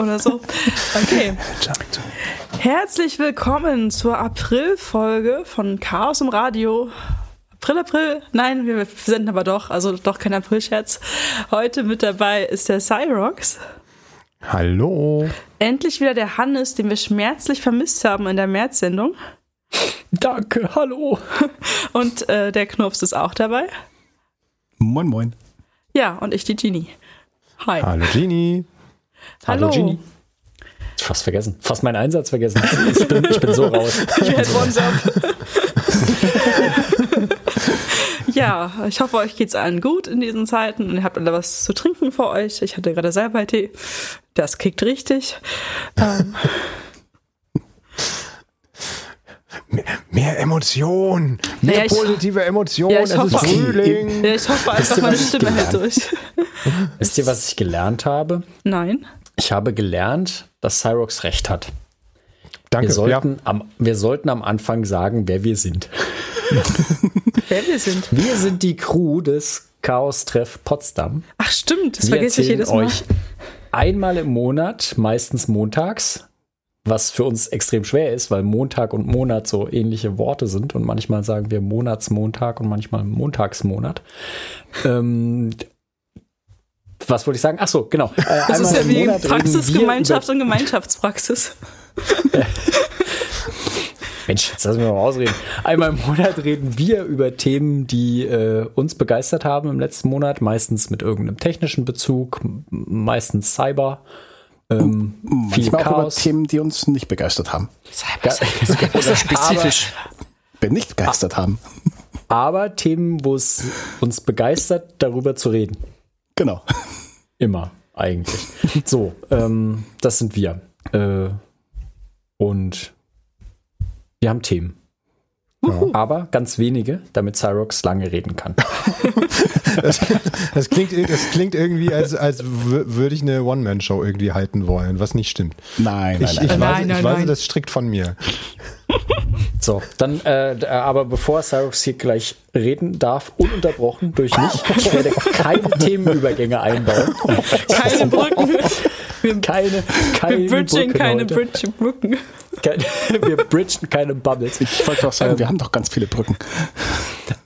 oder so. Okay. Herzlich willkommen zur April-Folge von Chaos im Radio. April, April. Nein, wir senden aber doch, also doch kein April-Scherz. Heute mit dabei ist der Cyrox. Hallo. Endlich wieder der Hannes, den wir schmerzlich vermisst haben in der März-Sendung. Danke, hallo. Und äh, der Knurps ist auch dabei. Moin, moin. Ja, und ich, die Genie. Hi. Hallo, Genie. Hallo. Hallo, Genie. Fast vergessen. Fast meinen Einsatz vergessen. Ich bin, ich bin so raus. You had one job. ja, ich hoffe, euch geht's allen gut in diesen Zeiten und ihr habt alle was zu trinken für euch. Ich hatte gerade selber Tee. Das kickt richtig. Ähm, Mehr, mehr Emotion. Mehr Naja, positive Emotion. Ja, ich es ist hoffe- Frühling. ja, ich hoffe einfach, meine Stimme hält gelernt durch. Wisst ihr, was ich gelernt habe? Nein. Ich habe gelernt, dass Cyrox recht hat. Danke. Wir ja. sollten, am, wir sollten am Anfang sagen, wer wir sind. Wer wir sind. Wir sind die Crew des Chaos-Treff Potsdam. Ach stimmt, das wir vergesse ich erzählen jedes Mal. euch einmal im Monat, meistens montags, was für uns extrem schwer ist, weil Montag und Monat so ähnliche Worte sind und manchmal sagen wir Monatsmontag und manchmal Montagsmonat. Ähm, was wollte ich sagen? Ach so, genau. Äh, Das ist ja wie Monat reden Praxis, wir Gemeinschaft über- und Gemeinschaftspraxis. Mensch, jetzt lassen wir mal ausreden. Einmal im Monat reden wir über Themen, die äh, uns begeistert haben im letzten Monat, meistens mit irgendeinem technischen Bezug, meistens Cyber. Ähm, viel Manchmal auch über Chaos. Themen, die uns nicht begeistert haben. Ja, Oder spezifisch nicht begeistert haben. aber Themen, wo es uns begeistert, darüber zu reden. Genau. Immer, eigentlich. So, ähm, das sind wir. Äh, und wir haben Themen. Aber ganz wenige, damit Cyrox lange reden kann. Das klingt, das klingt irgendwie, als, als wür- würde ich eine One-Man-Show irgendwie halten wollen, was nicht stimmt. Nein, nein, Ich, nein. ich, Nein, weiß, nein, ich weiß, nein. das strikt von mir. So, dann, äh, d- aber bevor Cyrox hier gleich reden darf, ununterbrochen durch mich, ich werde keine Themenübergänge einbauen. Keine Brücken. Wir, Keine, keine wir bridgen Brücken keine. Bridge Brücken. Keine, wir bridgen keine Bubbles. Ich wollte auch sagen, wir haben doch ganz viele Brücken.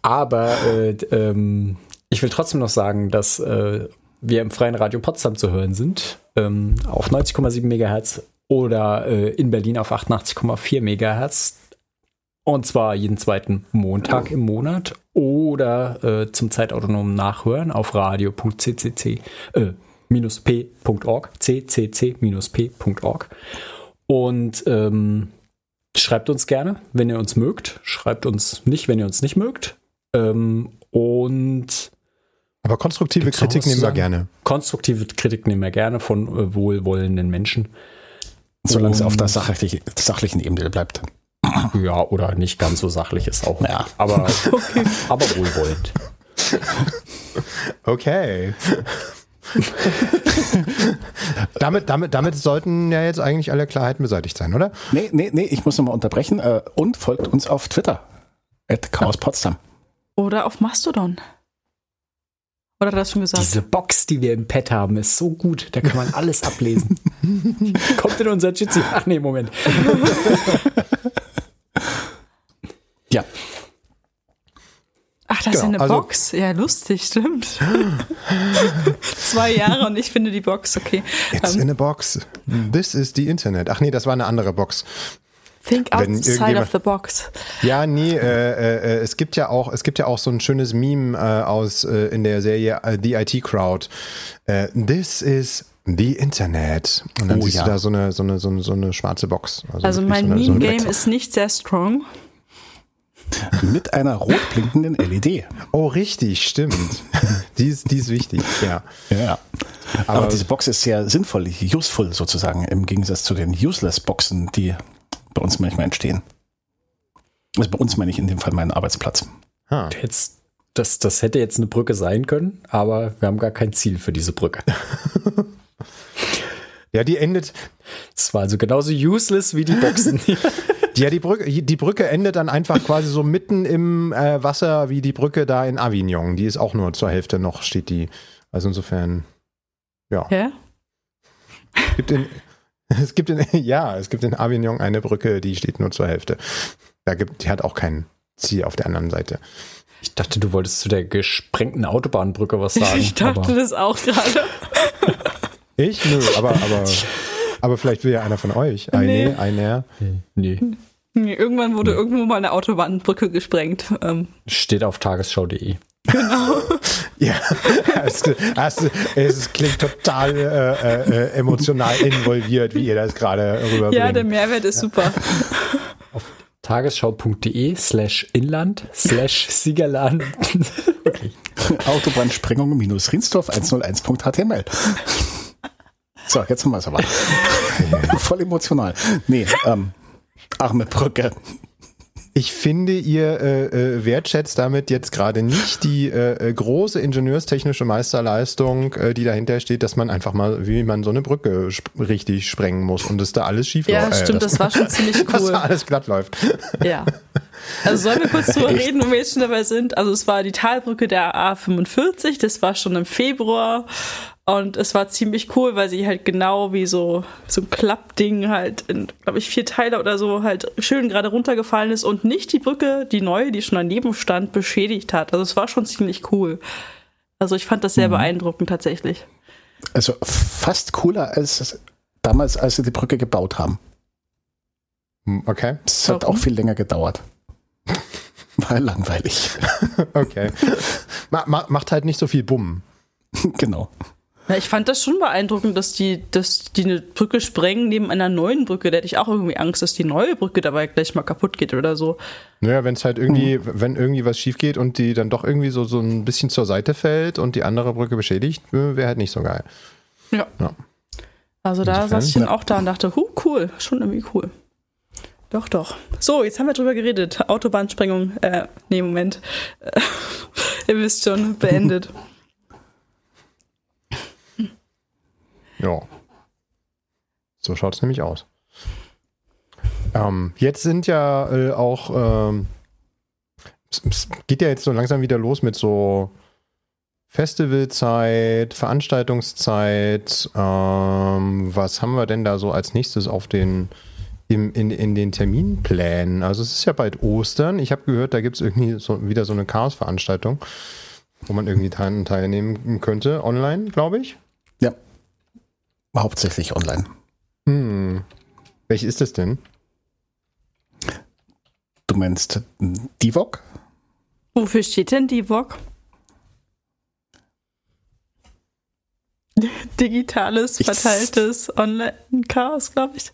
Aber äh, ähm, ich will trotzdem noch sagen, dass äh, wir im Freien Radio Potsdam zu hören sind, ähm, auf 90,7 Megahertz oder äh, in Berlin auf 88,4 Megahertz. Und zwar jeden zweiten Montag im Monat oder äh, zum zeitautonomen Nachhören auf radio.ccc äh, minus p.org, ccc-p.org. Und ähm, schreibt uns gerne, wenn ihr uns mögt. Schreibt uns nicht, wenn ihr uns nicht mögt. Ähm, und Aber konstruktive Kritik nehmen wir gerne. konstruktive Kritik nehmen wir gerne von äh, wohlwollenden Menschen. Solange es auf der sachliche, sachlichen Ebene bleibt. Ja, oder nicht ganz so sachlich ist auch. Ja. Aber, aber wohlwollend. Okay. damit, damit, damit sollten ja jetzt eigentlich alle Klarheiten beseitigt sein, oder? Nee, nee, nee, ich muss nochmal unterbrechen. Äh, und folgt uns auf Twitter. At Chaos Potsdam. Oder auf Mastodon. Oder hat er das schon gesagt? Diese Box, die wir im Pad haben, ist so gut. Da kann man alles ablesen. Kommt in unser Jitsi. Ach nee, Moment. Ja. Ach, das ist ja Genau, eine also- Box. Ja, lustig, stimmt. Zwei Jahre und ich finde die Box, okay. It's Ähm, in a box. This is the Internet. Ach nee, das war eine andere Box. think outside of the box. Ja, nee, äh, äh, es gibt ja auch, es gibt ja auch so ein schönes Meme äh, aus äh, in der Serie äh, The IT Crowd. Äh, This is the Internet. Und dann Oh, siehst ja. du da so eine, so eine, so eine, so eine schwarze Box. Also wirklich mein so so Meme-Game Black- ist nicht sehr strong. Mit einer rot blinkenden LED. Oh, richtig, stimmt. die, ist, die ist wichtig, ja. Ja. Aber, Aber- diese Box ist sehr sinnvoll, useful sozusagen, im Gegensatz zu den Useless-Boxen, die bei uns manchmal entstehen. Also bei uns meine ich in dem Fall meinen Arbeitsplatz. Ah. Jetzt, das, das hätte jetzt eine Brücke sein können, aber wir haben gar kein Ziel für diese Brücke. Ja, die endet, Es war also genauso useless wie die Boxen. ja, die Brücke, die Brücke endet dann einfach quasi so mitten im äh, Wasser wie die Brücke da in Avignon. Die ist auch nur zur Hälfte noch, steht die. Also insofern, ja. Hä? Es gibt in, es gibt in, ja, es gibt in Avignon eine Brücke, die steht nur zur Hälfte. Da gibt, die hat auch kein Ziel auf der anderen Seite. Ich dachte, du wolltest zu der gesprengten Autobahnbrücke was sagen. Ich dachte das auch gerade. Ich? Nö, aber, aber, aber vielleicht will ja einer von euch. Nee. Eine, einer. Nee, Nee, Irgendwann wurde irgendwo mal eine Autobahnbrücke gesprengt. Ähm, steht auf tagesschau.de. Ja, es, es, es klingt total äh, äh, emotional involviert, wie ihr das gerade rüberbringt. ja, der Mehrwert ist super. tagesschau.de slash inland slash Siegerland. Autobahnsprengung minus Rinsdorf 101.html. So, jetzt haben wir es aber. Voll emotional. Nee, ähm, arme Brücke. Ich finde, ihr äh, äh, wertschätzt damit jetzt gerade nicht die äh, äh, große ingenieurstechnische Meisterleistung, äh, die dahinter steht, dass man einfach mal, wie man so eine Brücke sp richtig sprengen muss und dass da alles schief Ja, läuft. stimmt, das war schon ziemlich dass cool. da alles glatt läuft. Ja. Also sollen wir kurz drüber reden, wo wir jetzt schon dabei sind. Also es war die Talbrücke der A45, das war schon im Februar und es war ziemlich cool, weil sie halt genau wie so, so ein Klappding halt in, glaube ich, vier Teile oder so halt schön gerade runtergefallen ist und nicht die Brücke, die neue, die schon daneben stand, beschädigt hat. Also es war schon ziemlich cool. Also ich fand das sehr beeindruckend tatsächlich. Also fast cooler als damals, als sie die Brücke gebaut haben. Hm, Okay, Es hat auch viel länger gedauert. War langweilig. okay. Ma ma macht halt nicht so viel Bumm. genau. Ja, ich fand das schon beeindruckend, dass die, dass die eine Brücke sprengen neben einer neuen Brücke. Da hätte ich auch irgendwie Angst, dass die neue Brücke dabei gleich mal kaputt geht oder so. Naja, wenn es halt irgendwie, wenn irgendwie was schief geht und die dann doch irgendwie so, so ein bisschen zur Seite fällt und die andere Brücke beschädigt, äh, wäre halt nicht so geil. Ja. Ja. Also da Insofern, saß ich dann ja. auch da und dachte, huh, cool, schon irgendwie cool. Doch, doch. So, jetzt haben wir drüber geredet. Autobahnsprengung, äh, nee, Moment. Ihr wisst schon, beendet. Ja. So schaut es nämlich aus. Ähm, jetzt sind ja äh, auch, ähm, es, es geht ja jetzt so langsam wieder los mit so Festivalzeit, Veranstaltungszeit. Ähm, was haben wir denn da so als nächstes auf den im, in, in den Terminplänen? Also es ist ja bald Ostern. Ich habe gehört, da gibt es irgendwie so, wieder so eine Chaos-Veranstaltung, wo man irgendwie teil, teilnehmen könnte, online, glaube ich. Hauptsächlich online. Hm. Welche ist das denn? Du meinst hm, Divok? Wofür steht denn die VOG? Digitales, verteiltes Online-Chaos, glaube ich.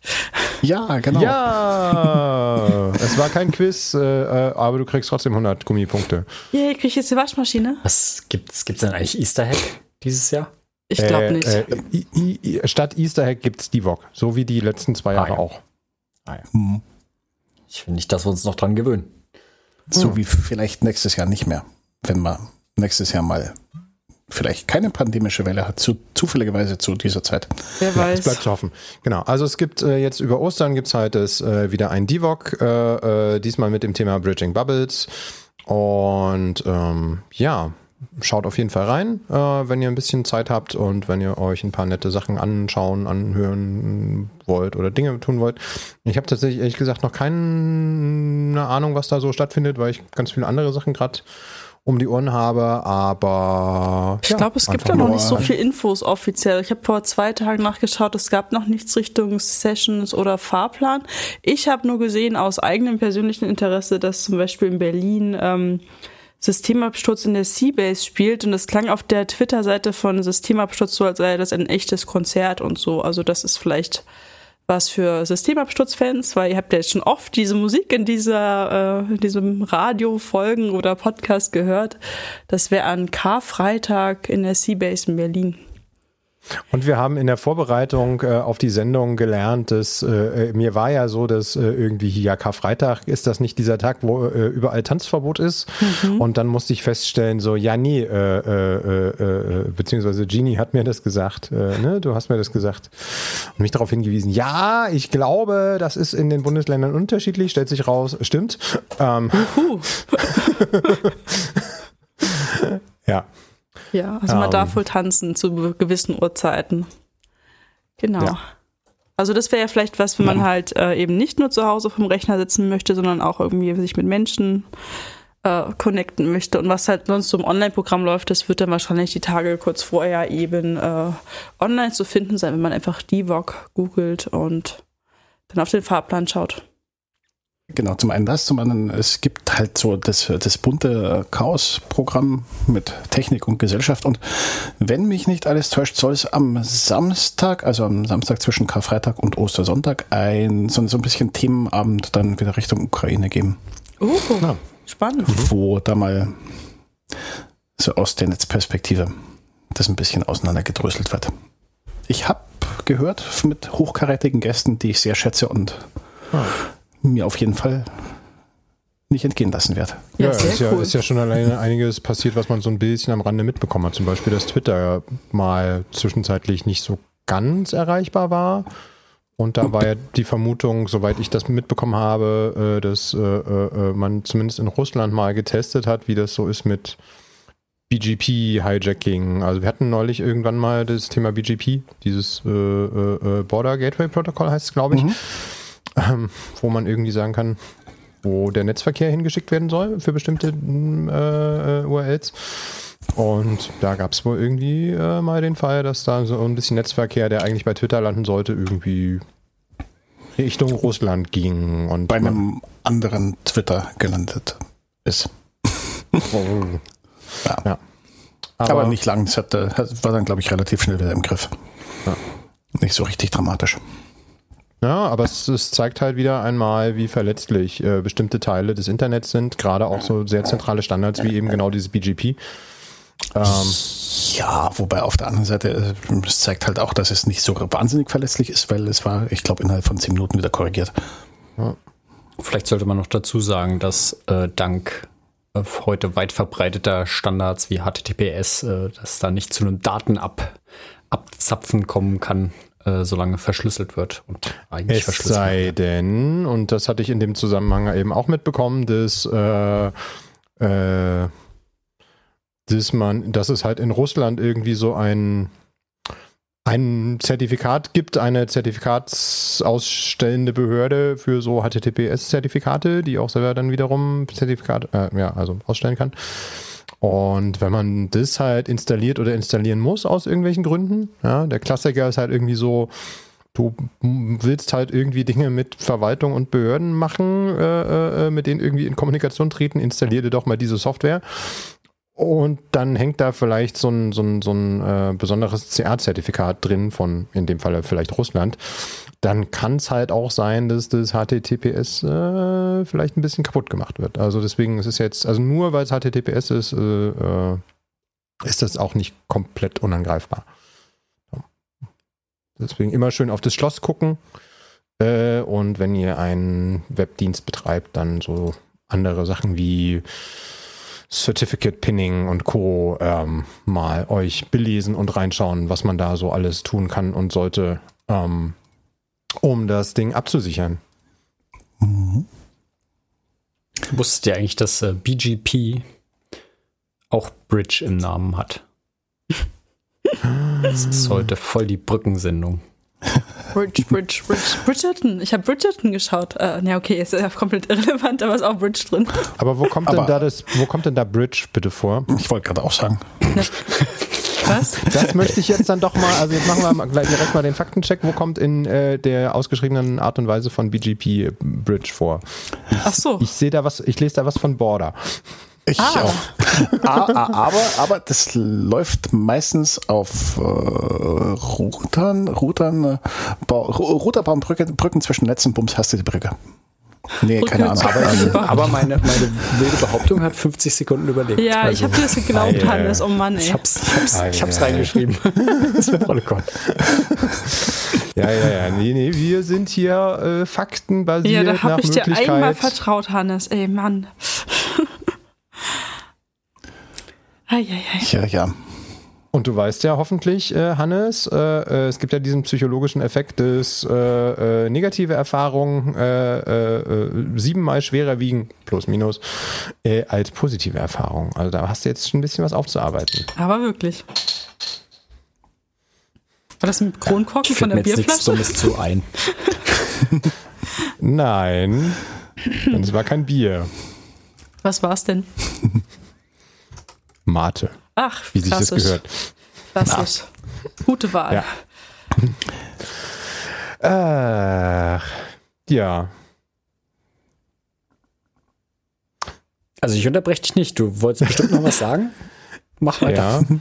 Ja, genau. Ja, es war kein Quiz, äh, äh, aber du kriegst trotzdem 100 Gummipunkte. Yay, krieg ich jetzt die Waschmaschine? Was gibt's, gibt's denn eigentlich Easter Egg dieses Jahr? Ich glaube Äh, nicht. Äh, I, I, statt Easter Egg gibt es Divok, so wie die letzten zwei Jahre Ah, ja. auch. Hm. Ich will nicht, dass wir uns noch dran gewöhnen. So wie vielleicht nächstes Jahr nicht mehr. Wenn man nächstes Jahr mal vielleicht keine pandemische Welle hat, zu, zufälligerweise zu dieser Zeit. Wer Es weiß. bleibt zu hoffen. Genau, also es gibt äh, jetzt über Ostern gibt es halt das, äh, wieder ein Divok, äh, äh, diesmal mit dem Thema Bridging Bubbles. Und ähm, ja, schaut auf jeden Fall rein, äh, wenn ihr ein bisschen Zeit habt und wenn ihr euch ein paar nette Sachen anschauen, anhören wollt oder Dinge tun wollt. Ich habe tatsächlich ehrlich gesagt noch keine Ahnung, was da so stattfindet, weil ich ganz viele andere Sachen gerade um die Ohren habe, aber Ich glaube, es gibt da noch nicht so viel Infos offiziell. Ich habe vor zwei Tagen nachgeschaut, es gab noch nichts Richtung Sessions oder Fahrplan. Ich habe nur gesehen aus eigenem persönlichen Interesse, dass zum Beispiel in Berlin ähm, Systemabsturz in der Seabase spielt und es klang auf der Twitter-Seite von Systemabsturz so, als sei das ein echtes Konzert und so. Also das ist vielleicht was für Systemabsturz-Fans, weil ihr habt ja jetzt schon oft diese Musik in dieser, äh, in diesem Radio-Folgen oder Podcast gehört. Das wäre an Karfreitag in der Seabase in Berlin. Und wir haben in der Vorbereitung äh, auf die Sendung gelernt, dass äh, äh, mir war ja so, dass äh, irgendwie hier Karfreitag ist das nicht dieser Tag, wo äh, überall Tanzverbot ist. Und dann musste ich feststellen, so, ja, nee, äh, beziehungsweise Genie hat mir das gesagt, ne? Du hast mir das gesagt und mich darauf hingewiesen, ja, ich glaube, das ist in den Bundesländern unterschiedlich, stellt sich raus, stimmt. Ähm, ja. Ja, also Ähm. man darf wohl tanzen zu gewissen Uhrzeiten. Genau. Ja. Also das wäre ja vielleicht was, wenn man ja. halt äh, eben nicht nur zu Hause vom Rechner sitzen möchte, sondern auch irgendwie sich mit Menschen äh, connecten möchte. Und was halt sonst so im Online-Programm läuft, das wird dann wahrscheinlich die Tage kurz vorher eben äh, online zu finden sein, wenn man einfach DIVOG googelt und dann auf den Fahrplan schaut. Genau, zum einen das, zum anderen, es gibt halt so das, das bunte Chaos-Programm mit Technik und Gesellschaft. Und wenn mich nicht alles täuscht, soll es am Samstag, also am Samstag zwischen Karfreitag und Ostersonntag, ein, so, so ein bisschen Themenabend dann wieder Richtung Ukraine geben. Oh, ja. spannend. Wo da mal so aus der Netzperspektive das ein bisschen auseinandergedröselt wird. Ich habe gehört mit hochkarätigen Gästen, die ich sehr schätze und ah mir auf jeden Fall nicht entgehen lassen werde. Ja, ja, ist, ja ist ja schon alleine einiges passiert, was man so ein bisschen am Rande mitbekommen hat. Zum Beispiel, dass Twitter mal zwischenzeitlich nicht so ganz erreichbar war. Und da war ja die Vermutung, soweit ich das mitbekommen habe, äh, dass äh, äh, man zumindest in Russland mal getestet hat, wie das so ist mit BGP-Hijacking. Also wir hatten neulich irgendwann mal das Thema BGP, dieses Border Gateway Protocol heißt es, glaube ich. Mhm ähm, wo man irgendwie sagen kann, wo der Netzverkehr hingeschickt werden soll für bestimmte äh, URLs. Und da gab es wohl irgendwie äh, mal den Fall, dass da so ein bisschen Netzverkehr, der eigentlich bei Twitter landen sollte, irgendwie Richtung Russland ging. Und bei einem anderen Twitter gelandet ist. oh. ja. ja. Aber, Aber, nicht lang. Es war dann, glaube ich, relativ schnell wieder im Griff. Ja. Nicht so richtig dramatisch. Ja, aber es, es, zeigt halt wieder einmal, wie verletzlich äh, bestimmte Teile des Internets sind, gerade auch so sehr zentrale Standards wie eben genau dieses BGP. Ähm, ja, wobei auf der anderen Seite, äh, es zeigt halt auch, dass es nicht so wahnsinnig verletzlich ist, weil es war, ich glaube, innerhalb von zehn Minuten wieder korrigiert. Ja. Vielleicht sollte man noch dazu sagen, dass äh, dank äh, heute weit verbreiteter Standards wie HTTPS, äh, dass da nicht zu einem Datenabzapfen kommen kann, äh, solange verschlüsselt wird und eigentlich es verschlüsselt sei wird. denn, und das hatte ich in dem Zusammenhang eben auch mitbekommen, dass, äh, äh, dass man, dass es halt in Russland irgendwie so ein ein Zertifikat gibt, eine zertifikatsausstellende Behörde für so HTTPS-Zertifikate, die auch selber dann wiederum Zertifikat, äh, ja, also ausstellen kann. Und wenn man das halt installiert oder installieren muss aus irgendwelchen Gründen, ja, der Klassiker ist halt irgendwie so, du willst halt irgendwie Dinge mit Verwaltung und Behörden machen, äh, äh, mit denen irgendwie in Kommunikation treten, installier dir doch mal diese Software. Und dann hängt da vielleicht so ein, so ein, so ein äh, besonderes CA-Zertifikat drin von, in dem Fall vielleicht Russland dann kann es halt auch sein, dass das HTTPS äh, vielleicht ein bisschen kaputt gemacht wird. Also deswegen ist es jetzt, also nur weil es HTTPS ist, äh, äh, ist das auch nicht komplett unangreifbar. Deswegen immer schön auf das Schloss gucken. Äh, und wenn ihr einen Webdienst betreibt, dann so andere Sachen wie Certificate Pinning und Co. Ähm, mal euch belesen und reinschauen, was man da so alles tun kann und sollte. Ähm, um das Ding abzusichern. Mhm. Wusstet ihr eigentlich, dass äh, BGP auch Bridge im Namen hat? das ist heute voll die Brückensendung. Bridge, Bridge, Bridge, Bridgerton. Ich habe Bridgerton geschaut. Äh, ja, okay, ist ja komplett irrelevant, aber ist auch Bridge drin. Aber wo kommt aber denn da das, wo kommt denn da Bridge bitte vor? Ich wollte gerade auch sagen. Was? Das möchte ich jetzt dann doch mal, also jetzt machen wir mal gleich direkt mal den Faktencheck. Wo kommt in äh, der ausgeschriebenen Art und Weise von BGP Bridge vor? Ich, Ach so. Ich sehe da was, ich lese da was von Border. Ich ah. auch. aber, aber das läuft meistens auf äh, Routern, Routern, äh, Routerbaumbrücken Brücken zwischen Netz und Bums hast du die Brücke. Nee, keine Ahnung. Aber, aber meine, meine wilde Behauptung hat 50 Sekunden überlegt. Ja, also. ich habe dir das geglaubt, Hannes. Oh Mann, ey. Ich hab's, ich hab's, ich hab's reingeschrieben. das wird Protokoll. Ja, ja, ja. Nee, nee, wir sind hier äh, faktenbasiert. Ja, da habe ich dir einmal vertraut, Hannes. Ey, Mann. Ei, ei, ei. Ja, ja. Und du weißt ja hoffentlich, äh, Hannes, äh, äh, es gibt ja diesen psychologischen Effekt des äh, äh negative Erfahrungen äh, äh, siebenmal schwerer wiegen, plus minus, äh, als positive Erfahrungen. Also da hast du jetzt schon ein bisschen was aufzuarbeiten. Aber wirklich. War das ein Kronkorken von der Bierflasche? Nichts zu ein. Nein, es war kein Bier. Was war es denn? Mate. Ach, wie sich das gehört. Klassisch. Gute Wahl. Ja. Äh, ja. Also ich unterbreche dich nicht. Du wolltest bestimmt noch was sagen. Mach weiter. Ja.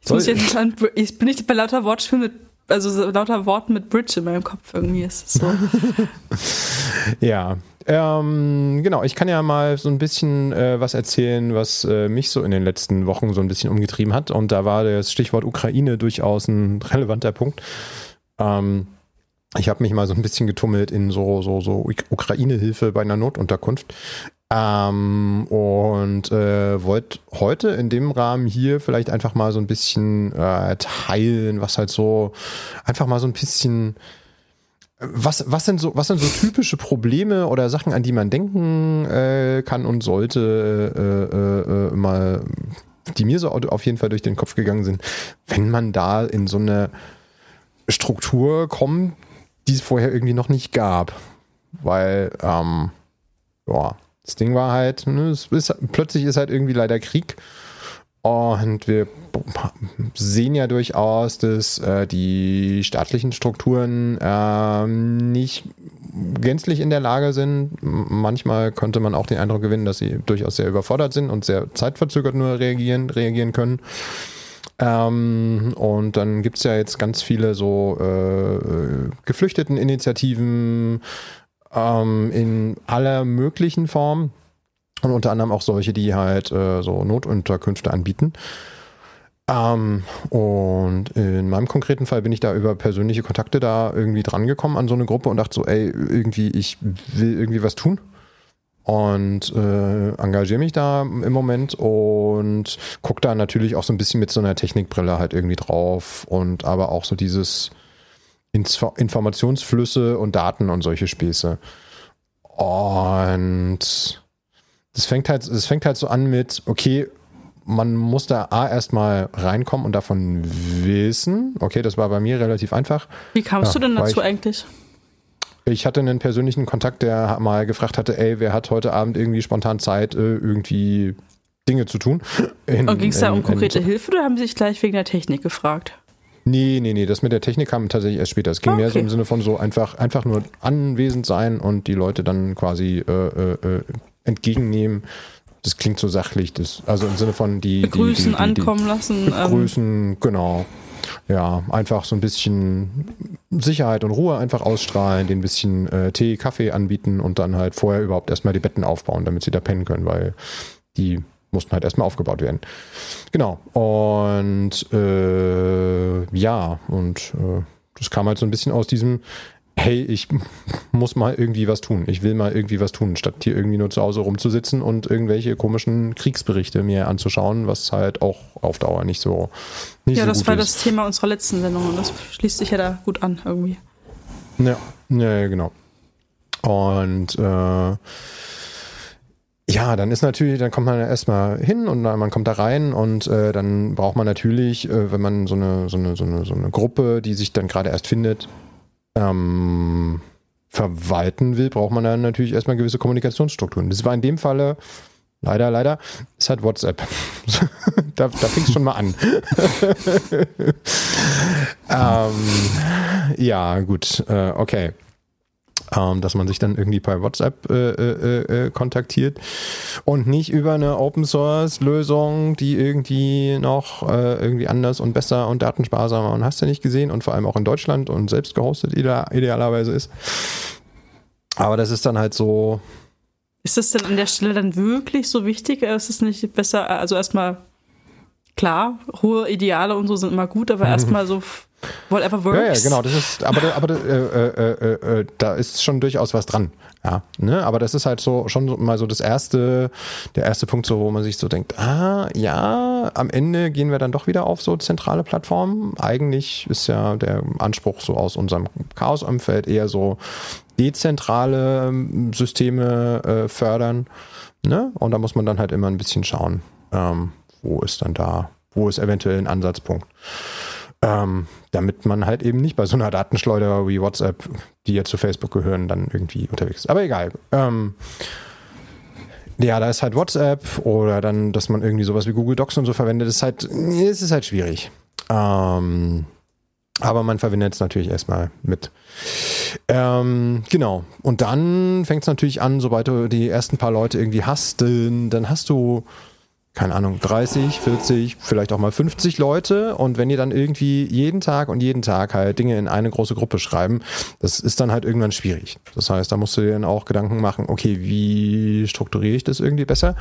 Ich, muss jetzt an, ich bin nicht bei lauter Wortspielen mit, also so lauter Worten mit Bridge in meinem Kopf irgendwie ist es so. ja. Ähm, genau, ich kann ja mal so ein bisschen äh, was erzählen, was äh, mich so in den letzten Wochen so ein bisschen umgetrieben hat. Und da war das Stichwort Ukraine durchaus ein relevanter Punkt. Ähm, ich habe mich mal so ein bisschen getummelt in so, so, so Ukraine-Hilfe bei einer Notunterkunft. Ähm, und äh, wollte heute in dem Rahmen hier vielleicht einfach mal so ein bisschen äh, teilen, was halt so einfach mal so ein bisschen was, was sind so, was sind so typische Probleme oder Sachen, an die man denken äh, kann und sollte, äh, äh, äh mal, die mir so auf jeden Fall durch den Kopf gegangen sind, wenn man da in so eine Struktur kommt, die es vorher irgendwie noch nicht gab. Weil, ähm, ja, das Ding war halt, ne, ist, plötzlich ist halt irgendwie leider Krieg. Und wir sehen ja durchaus, dass äh, die staatlichen Strukturen äh, nicht gänzlich in der Lage sind. Manchmal könnte man auch den Eindruck gewinnen, dass sie durchaus sehr überfordert sind und sehr zeitverzögert nur reagieren, reagieren können. Ähm, und dann gibt es ja jetzt ganz viele so äh, Geflüchteteninitiativen ähm, in aller möglichen Form. Und unter anderem auch solche, die halt äh, so Notunterkünfte anbieten. Ähm, und in meinem konkreten Fall bin ich da über persönliche Kontakte da irgendwie drangekommen an so eine Gruppe und dachte so, ey, irgendwie, ich will irgendwie was tun und äh, engagiere mich da im Moment und gucke da natürlich auch so ein bisschen mit so einer Technikbrille halt irgendwie drauf und aber auch so dieses Info Informationsflüsse und Daten und solche Späße. Und das fängt halt, es fängt halt so an mit, okay, man muss da A erstmal reinkommen und davon wissen. Okay, das war bei mir relativ einfach. Wie kamst ja, du denn dazu eigentlich? Ich hatte einen persönlichen Kontakt, der mal gefragt hatte, ey, wer hat heute Abend irgendwie spontan Zeit, äh, irgendwie Dinge zu tun? In, Und ging es da um konkrete in, Hilfe oder haben sie sich gleich wegen der Technik gefragt? Nee, nee, nee, das mit der Technik kam tatsächlich erst später. Es ging okay. mehr so im Sinne von so einfach, einfach nur anwesend sein und die Leute dann quasi äh, äh, äh entgegennehmen. Das klingt so sachlich, das, also im Sinne von die. Begrüßen, die, die, die, ankommen lassen. Ähm. Begrüßen, ähm. genau ja, einfach so ein bisschen Sicherheit und Ruhe einfach ausstrahlen, den ein bisschen äh, Tee, Kaffee anbieten und dann halt vorher überhaupt erstmal die Betten aufbauen, damit sie da pennen können, weil die mussten halt erstmal aufgebaut werden. Genau. Und äh, ja, und äh, das kam halt so ein bisschen aus diesem, hey, ich muss mal irgendwie was tun. Ich will mal irgendwie was tun, statt hier irgendwie nur zu Hause rumzusitzen und irgendwelche komischen Kriegsberichte mir anzuschauen, was halt auch auf Dauer nicht so nicht Ja, so das war ist. das Thema unserer letzten Sendung und das schließt sich ja da gut an irgendwie. Ja, ja genau. Und äh, ja, dann ist natürlich, dann kommt man erstmal hin und man kommt da rein und äh, dann braucht man natürlich, äh, wenn man so eine, so eine, so eine, so eine Gruppe, die sich dann gerade erst findet, ähm, verwalten will, braucht man dann natürlich erstmal gewisse Kommunikationsstrukturen. Das war in dem Falle leider, leider, ist halt WhatsApp. da da fing es schon mal an. ähm, ja, gut, äh, okay ähm, dass man sich dann irgendwie per WhatsApp äh, äh, äh, kontaktiert und nicht über eine Open Source Lösung, die irgendwie noch äh, irgendwie anders und besser und datensparsamer und hast du nicht gesehen und vor allem auch in Deutschland und selbst gehostet idealerweise ist. Aber das ist dann halt so. Ist das denn an der Stelle dann wirklich so wichtig? Ist es nicht besser, also erstmal klar, hohe Ideale und so sind immer gut, aber erstmal so Whatever works. Ja, ja, genau. Das ist, aber, aber äh, äh, äh, äh, da ist schon durchaus was dran. Ja, ne? Aber das ist halt so schon mal so das erste, der erste Punkt, so, wo man sich so denkt, ah, ja, am Ende gehen wir dann doch wieder auf so zentrale Plattformen. Eigentlich ist ja der Anspruch so aus unserem Chaos-Umfeld eher so dezentrale ähm, Systeme äh, fördern. Ne? Und da muss man dann halt immer ein bisschen schauen, ähm, wo ist dann da, wo ist eventuell ein Ansatzpunkt. Ähm, damit man halt eben nicht bei so einer Datenschleuder wie WhatsApp, die ja zu Facebook gehören, dann irgendwie unterwegs ist. Aber egal. Ähm, ja, da ist halt WhatsApp oder dann, dass man irgendwie sowas wie Google Docs und so verwendet, ist halt, es ist halt schwierig. Ähm, aber man verwendet es natürlich erstmal mit. Ähm, genau. Und dann fängt es natürlich an, sobald du die ersten paar Leute irgendwie hast, dann hast du keine Ahnung, 30, 40, vielleicht auch mal 50 Leute und wenn ihr dann irgendwie jeden Tag und jeden Tag halt Dinge in eine große Gruppe schreiben, das ist dann halt irgendwann schwierig. Das heißt, da musst du dir dann auch Gedanken machen, okay, wie strukturiere ich das irgendwie besser?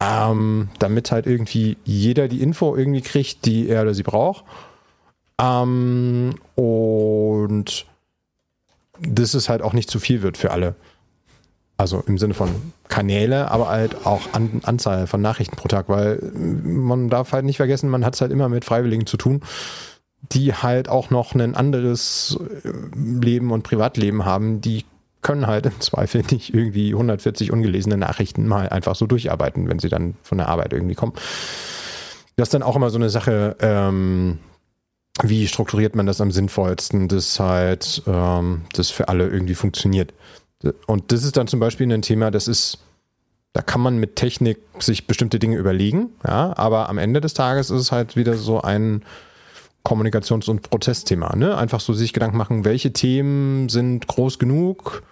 Ähm, damit halt irgendwie jeder die Info irgendwie kriegt, die er oder sie braucht. Ähm, und das ist halt auch nicht zu viel wird für alle. Also im Sinne von Kanäle, aber halt auch an, Anzahl von Nachrichten pro Tag, weil man darf halt nicht vergessen, man hat es halt immer mit Freiwilligen zu tun, die halt auch noch ein anderes äh, Leben und Privatleben haben, die können halt im Zweifel nicht irgendwie 140 ungelesene Nachrichten mal einfach so durcharbeiten, wenn sie dann von der Arbeit irgendwie kommen. Das ist dann auch immer so eine Sache, ähm, wie strukturiert man das am sinnvollsten, dass halt ähm, das für alle irgendwie funktioniert. Und das ist dann zum Beispiel ein Thema, das ist, da kann man mit Technik sich bestimmte Dinge überlegen, ja, aber am Ende des Tages ist es halt wieder so ein Kommunikations- und Prozessthema, ne? Einfach so sich Gedanken machen, welche Themen sind groß genug,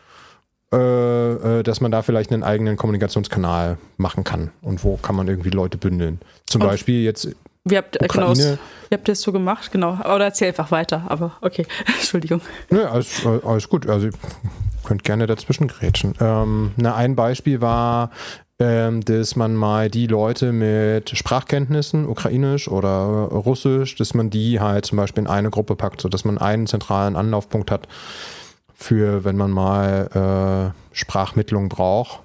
äh, äh dass man da vielleicht einen eigenen Kommunikationskanal machen kann und wo kann man irgendwie Leute bündeln. Zum und Beispiel jetzt wie habt, genau, wie habt ihr das so gemacht? Genau. Oder erzähl einfach weiter, aber okay. Entschuldigung. Nö, alles, alles gut. Also könnt gerne dazwischen grätschen. Ähm, na, ein Beispiel war, ähm, dass man mal die Leute mit Sprachkenntnissen, ukrainisch oder russisch, dass man die halt zum Beispiel in eine Gruppe packt, sodass man einen zentralen Anlaufpunkt hat für, wenn man mal äh, Sprachmittlung braucht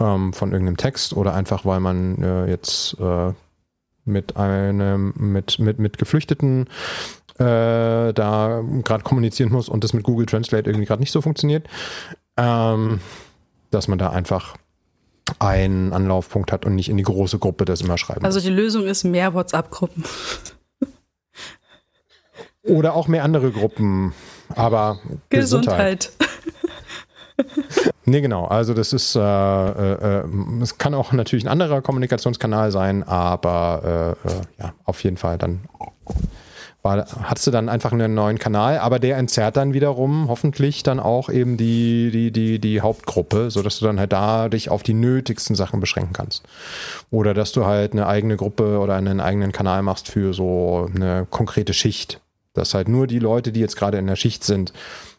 ähm, von irgendeinem Text oder einfach, weil man äh, jetzt äh, mit einem, mit, mit, mit Geflüchteten äh, da gerade kommunizieren muss und das mit Google Translate irgendwie gerade nicht so funktioniert, ähm, dass man da einfach einen Anlaufpunkt hat und nicht in die große Gruppe das immer schreiben Also die Lösung ist mehr WhatsApp-Gruppen. Oder auch mehr andere Gruppen, aber Gesundheit. Gesundheit. nee, genau. Also das ist, äh, äh, äh, es kann auch natürlich ein anderer Kommunikationskanal sein, aber äh, äh ja, auf jeden Fall dann war, hast du dann einfach einen neuen Kanal, aber der entzerrt dann wiederum hoffentlich dann auch eben die, die, die, die Hauptgruppe, sodass du dann halt da dich auf die nötigsten Sachen beschränken kannst. Oder dass du halt eine eigene Gruppe oder einen eigenen Kanal machst für so eine konkrete Schicht. Dass halt nur die Leute, die jetzt gerade in der Schicht sind,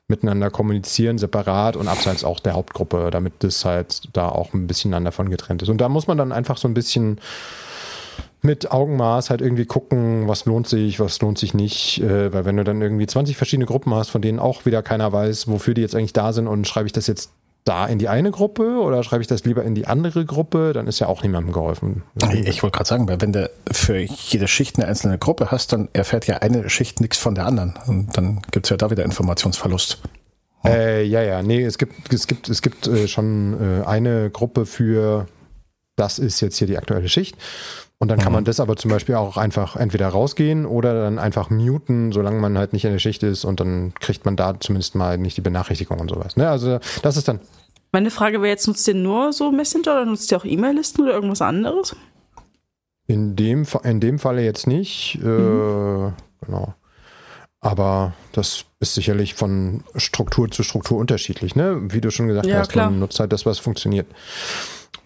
miteinander kommunizieren, separat und abseits auch der Hauptgruppe, damit das halt da auch ein bisschen davon getrennt ist. Und da muss man dann einfach so ein bisschen mit Augenmaß halt irgendwie gucken, was lohnt sich, was lohnt sich nicht. Äh, weil wenn du dann irgendwie 20 verschiedene Gruppen hast, von denen auch wieder keiner weiß, wofür die jetzt eigentlich da sind und schreibe ich das jetzt da in die eine Gruppe oder schreibe ich das lieber in die andere Gruppe, dann ist ja auch niemandem geholfen. Ich wollte gerade sagen, weil wenn du für jede Schicht eine einzelne Gruppe hast, dann erfährt ja eine Schicht nichts von der anderen. Und dann gibt es ja da wieder Informationsverlust. Äh, ja, ja, nee, es gibt, es gibt, es gibt äh, schon äh, eine Gruppe für, das ist jetzt hier die aktuelle Schicht. Und dann kann man mhm. das aber zum Beispiel auch einfach entweder rausgehen oder dann einfach muten, solange man halt nicht in der Schicht ist und dann kriegt man da zumindest mal nicht die Benachrichtigung und sowas. Ne? Also das ist dann. Meine Frage wäre jetzt, nutzt ihr nur so Messenger oder nutzt ihr auch E-Mail-Listen oder irgendwas anderes? In dem, in dem Falle jetzt nicht. Äh, mhm. Genau. Aber das ist sicherlich von Struktur zu Struktur unterschiedlich, ne? Wie du schon gesagt ja, hast, klar. man nutzt halt das, was funktioniert.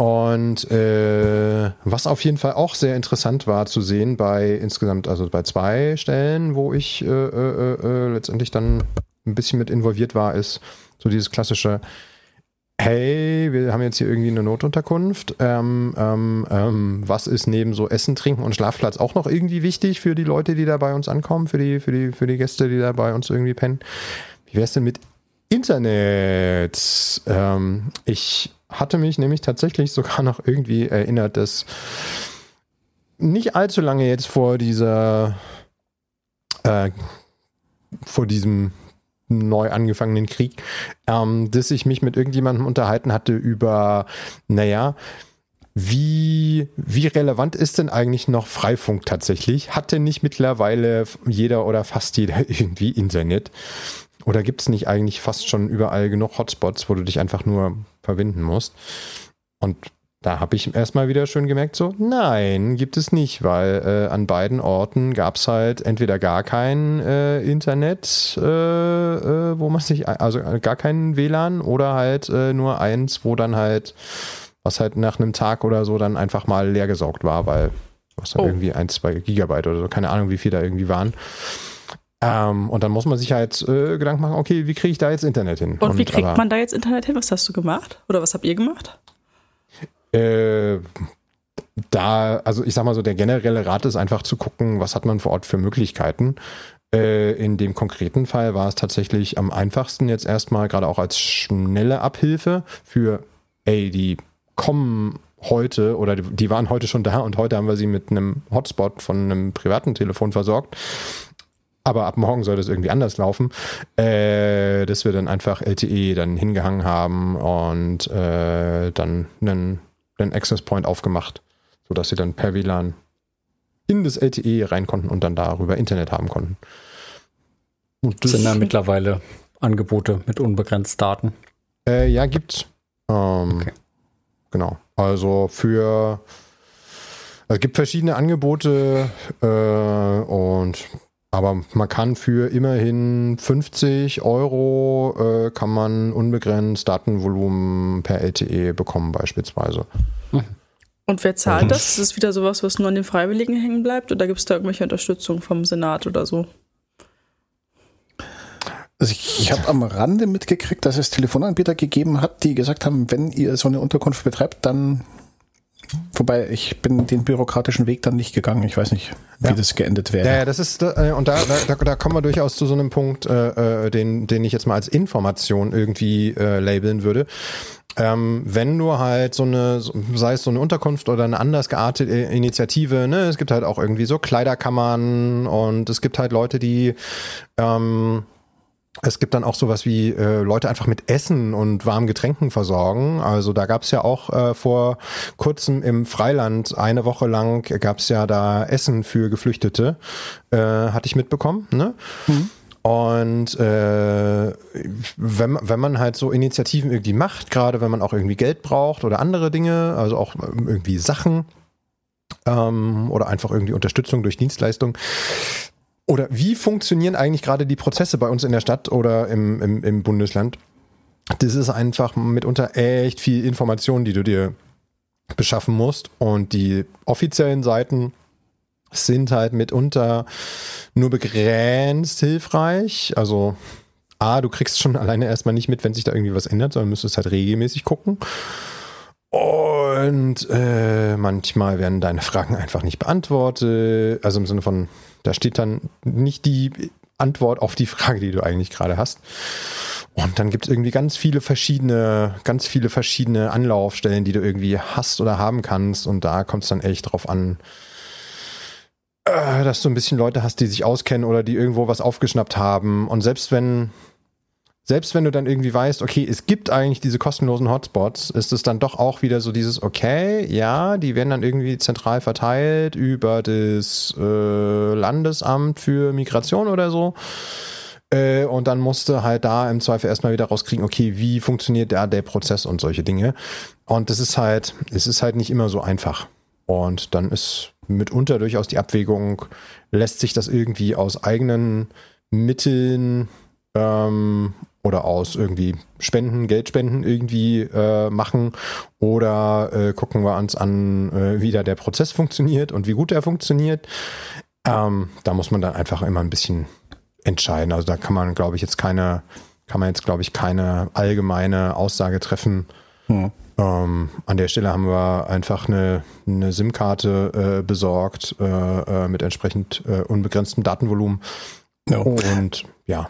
Und äh, was auf jeden Fall auch sehr interessant war zu sehen bei insgesamt, also bei zwei Stellen, wo ich äh, äh, äh, letztendlich dann ein bisschen mit involviert war, ist so dieses klassische, hey, wir haben jetzt hier irgendwie eine Notunterkunft. Ähm, ähm, ähm, was ist neben so Essen, Trinken und Schlafplatz auch noch irgendwie wichtig für die Leute, die da bei uns ankommen, für die, für die, für die Gäste, die da bei uns irgendwie pennen? Wie wäre es denn mit Internet? Ähm, ich hatte mich nämlich tatsächlich sogar noch irgendwie erinnert, dass nicht allzu lange jetzt vor dieser, äh, vor diesem neu angefangenen Krieg, ähm, dass ich mich mit irgendjemandem unterhalten hatte über, naja, wie, wie relevant ist denn eigentlich noch Freifunk tatsächlich? Hat denn nicht mittlerweile jeder oder fast jeder irgendwie Internet? Oder gibt es nicht eigentlich fast schon überall genug Hotspots, wo du dich einfach nur verbinden musst? Und da habe ich erstmal wieder schön gemerkt, so, nein, gibt es nicht, weil äh, an beiden Orten gab es halt entweder gar kein äh, Internet, äh, äh wo man sich, also gar kein WLAN oder halt äh, nur eins, wo dann halt, was halt nach einem Tag oder so dann einfach mal leer gesaugt war, weil was dann oh. irgendwie ein, zwei Gigabyte oder so, keine Ahnung, wie viel da irgendwie waren. Ähm, und dann muss man sich halt äh, Gedanken machen, okay, wie kriege ich da jetzt Internet hin? Und, und wie kriegt man da jetzt Internet hin? Was hast du gemacht? Oder was habt ihr gemacht? Äh, da, also ich sag mal so, der generelle Rat ist einfach zu gucken, was hat man vor Ort für Möglichkeiten. Äh, in dem konkreten Fall war es tatsächlich am einfachsten jetzt erstmal, gerade auch als schnelle Abhilfe für, ey, die kommen heute oder die waren heute schon da und heute haben wir sie mit einem Hotspot von einem privaten Telefon versorgt. Aber ab morgen soll das irgendwie anders laufen, äh, dass wir dann einfach LTE dann hingehangen haben und äh, dann einen einen Access Point aufgemacht, sodass sie dann per WLAN in das LTE rein konnten und dann darüber Internet haben konnten. Und das sind da mittlerweile Angebote mit unbegrenzt Daten? Äh, ja, gibt's. Ähm, okay. Genau. Also für es gibt verschiedene Angebote äh, und aber man kann für immerhin 50 Euro äh, kann man unbegrenzt Datenvolumen per LTE bekommen beispielsweise. Und wer zahlt Und das? Ist das wieder sowas, was nur an den Freiwilligen hängen bleibt? Oder gibt es da irgendwelche Unterstützung vom Senat oder so? Also ich, ich habe am Rande mitgekriegt, dass es Telefonanbieter gegeben hat, die gesagt haben, wenn ihr so eine Unterkunft betreibt, dann Wobei ich bin den bürokratischen Weg dann nicht gegangen. Ich weiß nicht, wie ja. das geendet wäre. Ja, das ist äh, und da, da, da kommen wir durchaus zu so einem Punkt, äh, äh, den, den ich jetzt mal als Information irgendwie äh, labeln würde. Ähm, wenn du halt so eine, sei es so eine Unterkunft oder eine anders geartete Initiative, ne, es gibt halt auch irgendwie so Kleiderkammern und es gibt halt Leute, die ähm, es gibt dann auch sowas wie äh, Leute einfach mit Essen und warmen Getränken versorgen. Also da gab es ja auch äh, vor kurzem im Freiland eine Woche lang gab es ja da Essen für Geflüchtete, äh, hatte ich mitbekommen. Ne? Mhm. Und äh, wenn, wenn man halt so Initiativen irgendwie macht, gerade wenn man auch irgendwie Geld braucht oder andere Dinge, also auch irgendwie Sachen ähm, oder einfach irgendwie Unterstützung durch Dienstleistung, oder wie funktionieren eigentlich gerade die Prozesse bei uns in der Stadt oder im, im, im Bundesland? Das ist einfach mitunter echt viel Information, die du dir beschaffen musst. Und die offiziellen Seiten sind halt mitunter nur begrenzt hilfreich. Also A, du kriegst schon alleine erstmal nicht mit, wenn sich da irgendwie was ändert, sondern müsstest halt regelmäßig gucken. Und äh, manchmal werden deine Fragen einfach nicht beantwortet. Also im Sinne von, da steht dann nicht die Antwort auf die Frage, die du eigentlich gerade hast. Und dann gibt es irgendwie ganz viele verschiedene, ganz viele verschiedene Anlaufstellen, die du irgendwie hast oder haben kannst. Und da kommt es dann echt drauf an, äh, dass du ein bisschen Leute hast, die sich auskennen oder die irgendwo was aufgeschnappt haben. Und selbst wenn selbst wenn du dann irgendwie weißt, okay, es gibt eigentlich diese kostenlosen Hotspots, ist es dann doch auch wieder so dieses, okay, ja, die werden dann irgendwie zentral verteilt über das äh, Landesamt für Migration oder so. Äh, und dann musste halt da im Zweifel erstmal wieder rauskriegen, okay, wie funktioniert da der Prozess und solche Dinge. Und das ist halt, es ist halt nicht immer so einfach. Und dann ist mitunter durchaus die Abwägung, lässt sich das irgendwie aus eigenen Mitteln ähm, oder aus irgendwie Spenden, Geldspenden irgendwie äh, machen oder äh, gucken wir uns an, äh, wie da der Prozess funktioniert und wie gut er funktioniert. Ähm, da muss man dann einfach immer ein bisschen entscheiden. Also da kann man, glaube ich, jetzt keine, kann man jetzt, glaube ich, keine allgemeine Aussage treffen. Hm. Ähm, an der Stelle haben wir einfach eine, eine SIM-Karte äh, besorgt äh, äh, mit entsprechend unbegrenztem Datenvolumen. Ja. Und ja,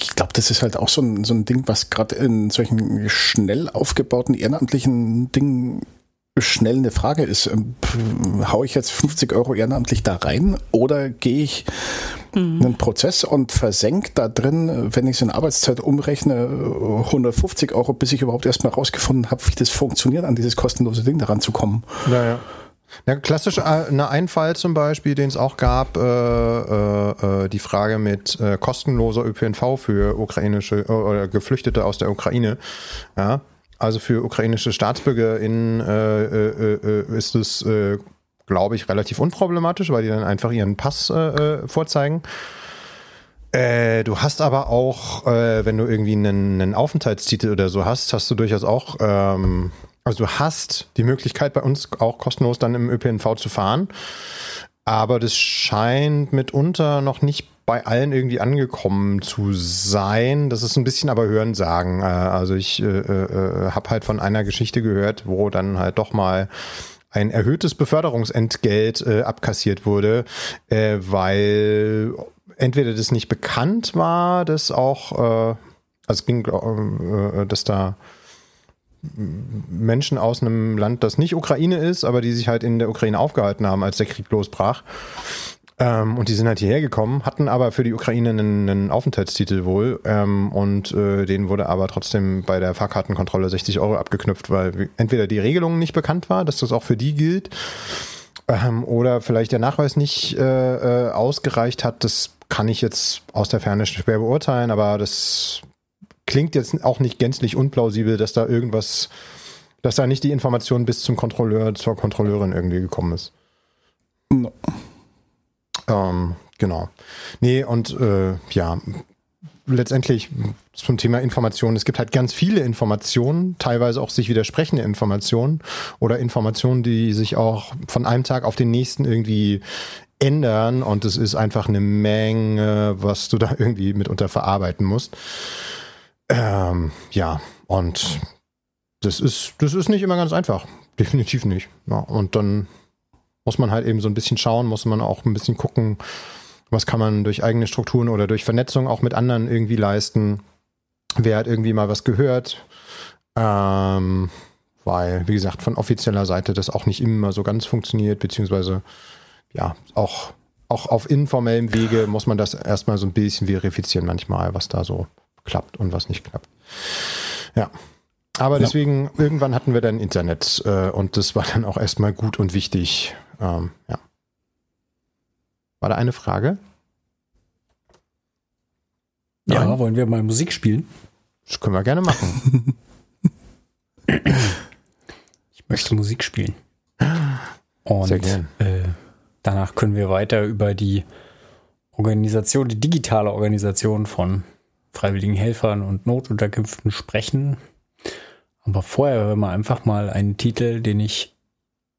ich glaube, das ist halt auch so ein, so ein Ding, was gerade in solchen schnell aufgebauten ehrenamtlichen Dingen schnell eine Frage ist, ähm, haue ich jetzt 50 Euro ehrenamtlich da rein oder gehe ich mhm. einen Prozess und versenke da drin, wenn ich es in Arbeitszeit umrechne, 150 Euro, bis ich überhaupt erstmal rausgefunden habe, wie das funktioniert, an dieses kostenlose Ding daran zu kommen. Ja, ja. Ja, klassisch äh, eine Einfall zum Beispiel, den es auch gab, äh, äh, äh, die Frage mit äh, kostenloser ÖPNV für ukrainische äh, oder Geflüchtete aus der Ukraine. Ja, also für ukrainische StaatsbürgerInnen ist es, glaube ich, relativ unproblematisch, weil die dann einfach ihren Pass vorzeigen. Äh, du hast aber auch, äh, wenn du irgendwie einen, einen Aufenthaltstitel oder so hast, hast du durchaus auch, ähm, also du hast die Möglichkeit bei uns auch kostenlos dann im ÖPNV zu fahren. Aber das scheint mitunter noch nicht bei allen irgendwie angekommen zu sein. Das ist ein bisschen aber Hörensagen. Äh, also ich äh, äh, habe halt von einer Geschichte gehört, wo dann halt doch mal ein erhöhtes Beförderungsentgelt äh, abkassiert wurde, äh, weil entweder das nicht bekannt war, dass auch, äh, also es ging, äh, dass da Menschen aus einem Land, das nicht Ukraine ist, aber die sich halt in der Ukraine aufgehalten haben, als der Krieg losbrach. Ähm, und die sind halt hierher gekommen, hatten aber für die Ukraine einen, einen Aufenthaltstitel wohl ähm, und äh, denen wurde aber trotzdem bei der Fahrkartenkontrolle 60 Euro abgeknüpft, weil entweder die Regelung nicht bekannt war, dass das auch für die gilt, ähm, oder vielleicht der Nachweis nicht äh, äh, ausgereicht hat. Das kann ich jetzt aus der Ferne schwer beurteilen, aber das klingt jetzt auch nicht gänzlich unplausibel, dass da irgendwas, dass da nicht die Information bis zum Kontrolleur, zur Kontrolleurin irgendwie gekommen ist. No. Ähm, genau. Nee, und äh, ja, letztendlich zum Thema Informationen. Es gibt halt ganz viele Informationen, teilweise auch sich widersprechende Informationen oder Informationen, die sich auch von einem Tag auf den nächsten irgendwie ändern und es ist einfach eine Menge, was du da irgendwie mitunter verarbeiten musst. Ähm, ja, und das ist, das ist nicht immer ganz einfach. Definitiv nicht. Ja, und dann muss man halt eben so ein bisschen schauen, muss man auch ein bisschen gucken, was kann man durch eigene Strukturen oder durch Vernetzung auch mit anderen irgendwie leisten. Wer hat irgendwie mal was gehört? Ähm, weil, wie gesagt, von offizieller Seite das auch nicht immer so ganz funktioniert, beziehungsweise ja, auch, auch auf informellem Wege muss man das erstmal so ein bisschen verifizieren manchmal, was da so klappt und was nicht klappt. Ja. Aber ja. deswegen, irgendwann hatten wir dann Internet äh, und das war dann auch erstmal gut und wichtig. Ähm, ja. War da eine Frage? Ja, Nein? wollen wir mal Musik spielen? Das können wir gerne machen. ich möchte Musik spielen. Und Sehr gern. Äh, danach können wir weiter über die Organisation, die digitale Organisation von freiwilligen Helfern und Notunterkünften sprechen. Aber vorher hören wir einfach mal einen Titel, den ich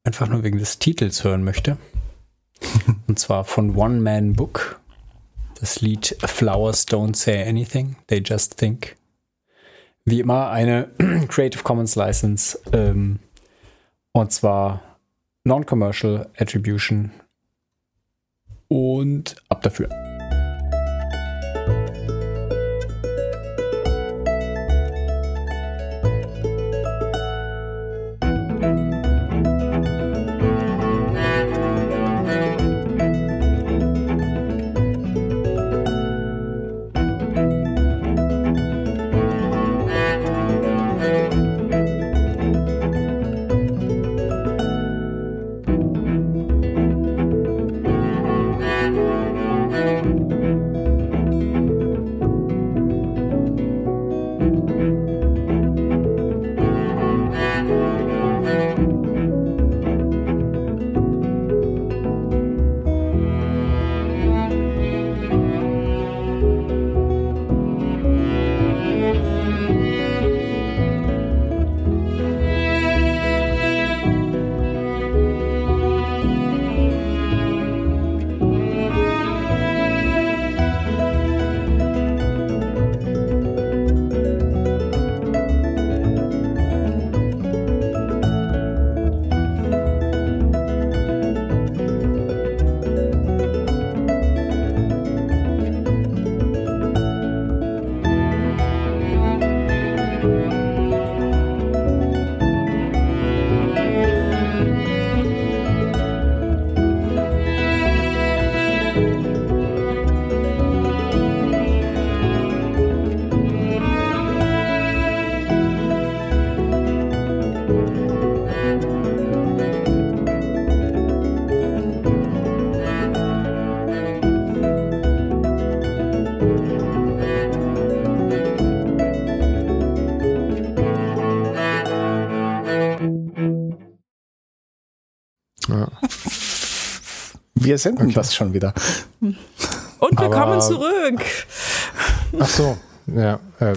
einfach nur wegen des Titels hören möchte. Und zwar von One Man Book. Das Lied Flowers Don't Say Anything, They Just Think. Wie immer eine Creative Commons License. Ähm, und zwar Non-Commercial Attribution. Und ab dafür. Wir senden okay. das schon wieder. Und willkommen zurück. Ach so, ja. Äh,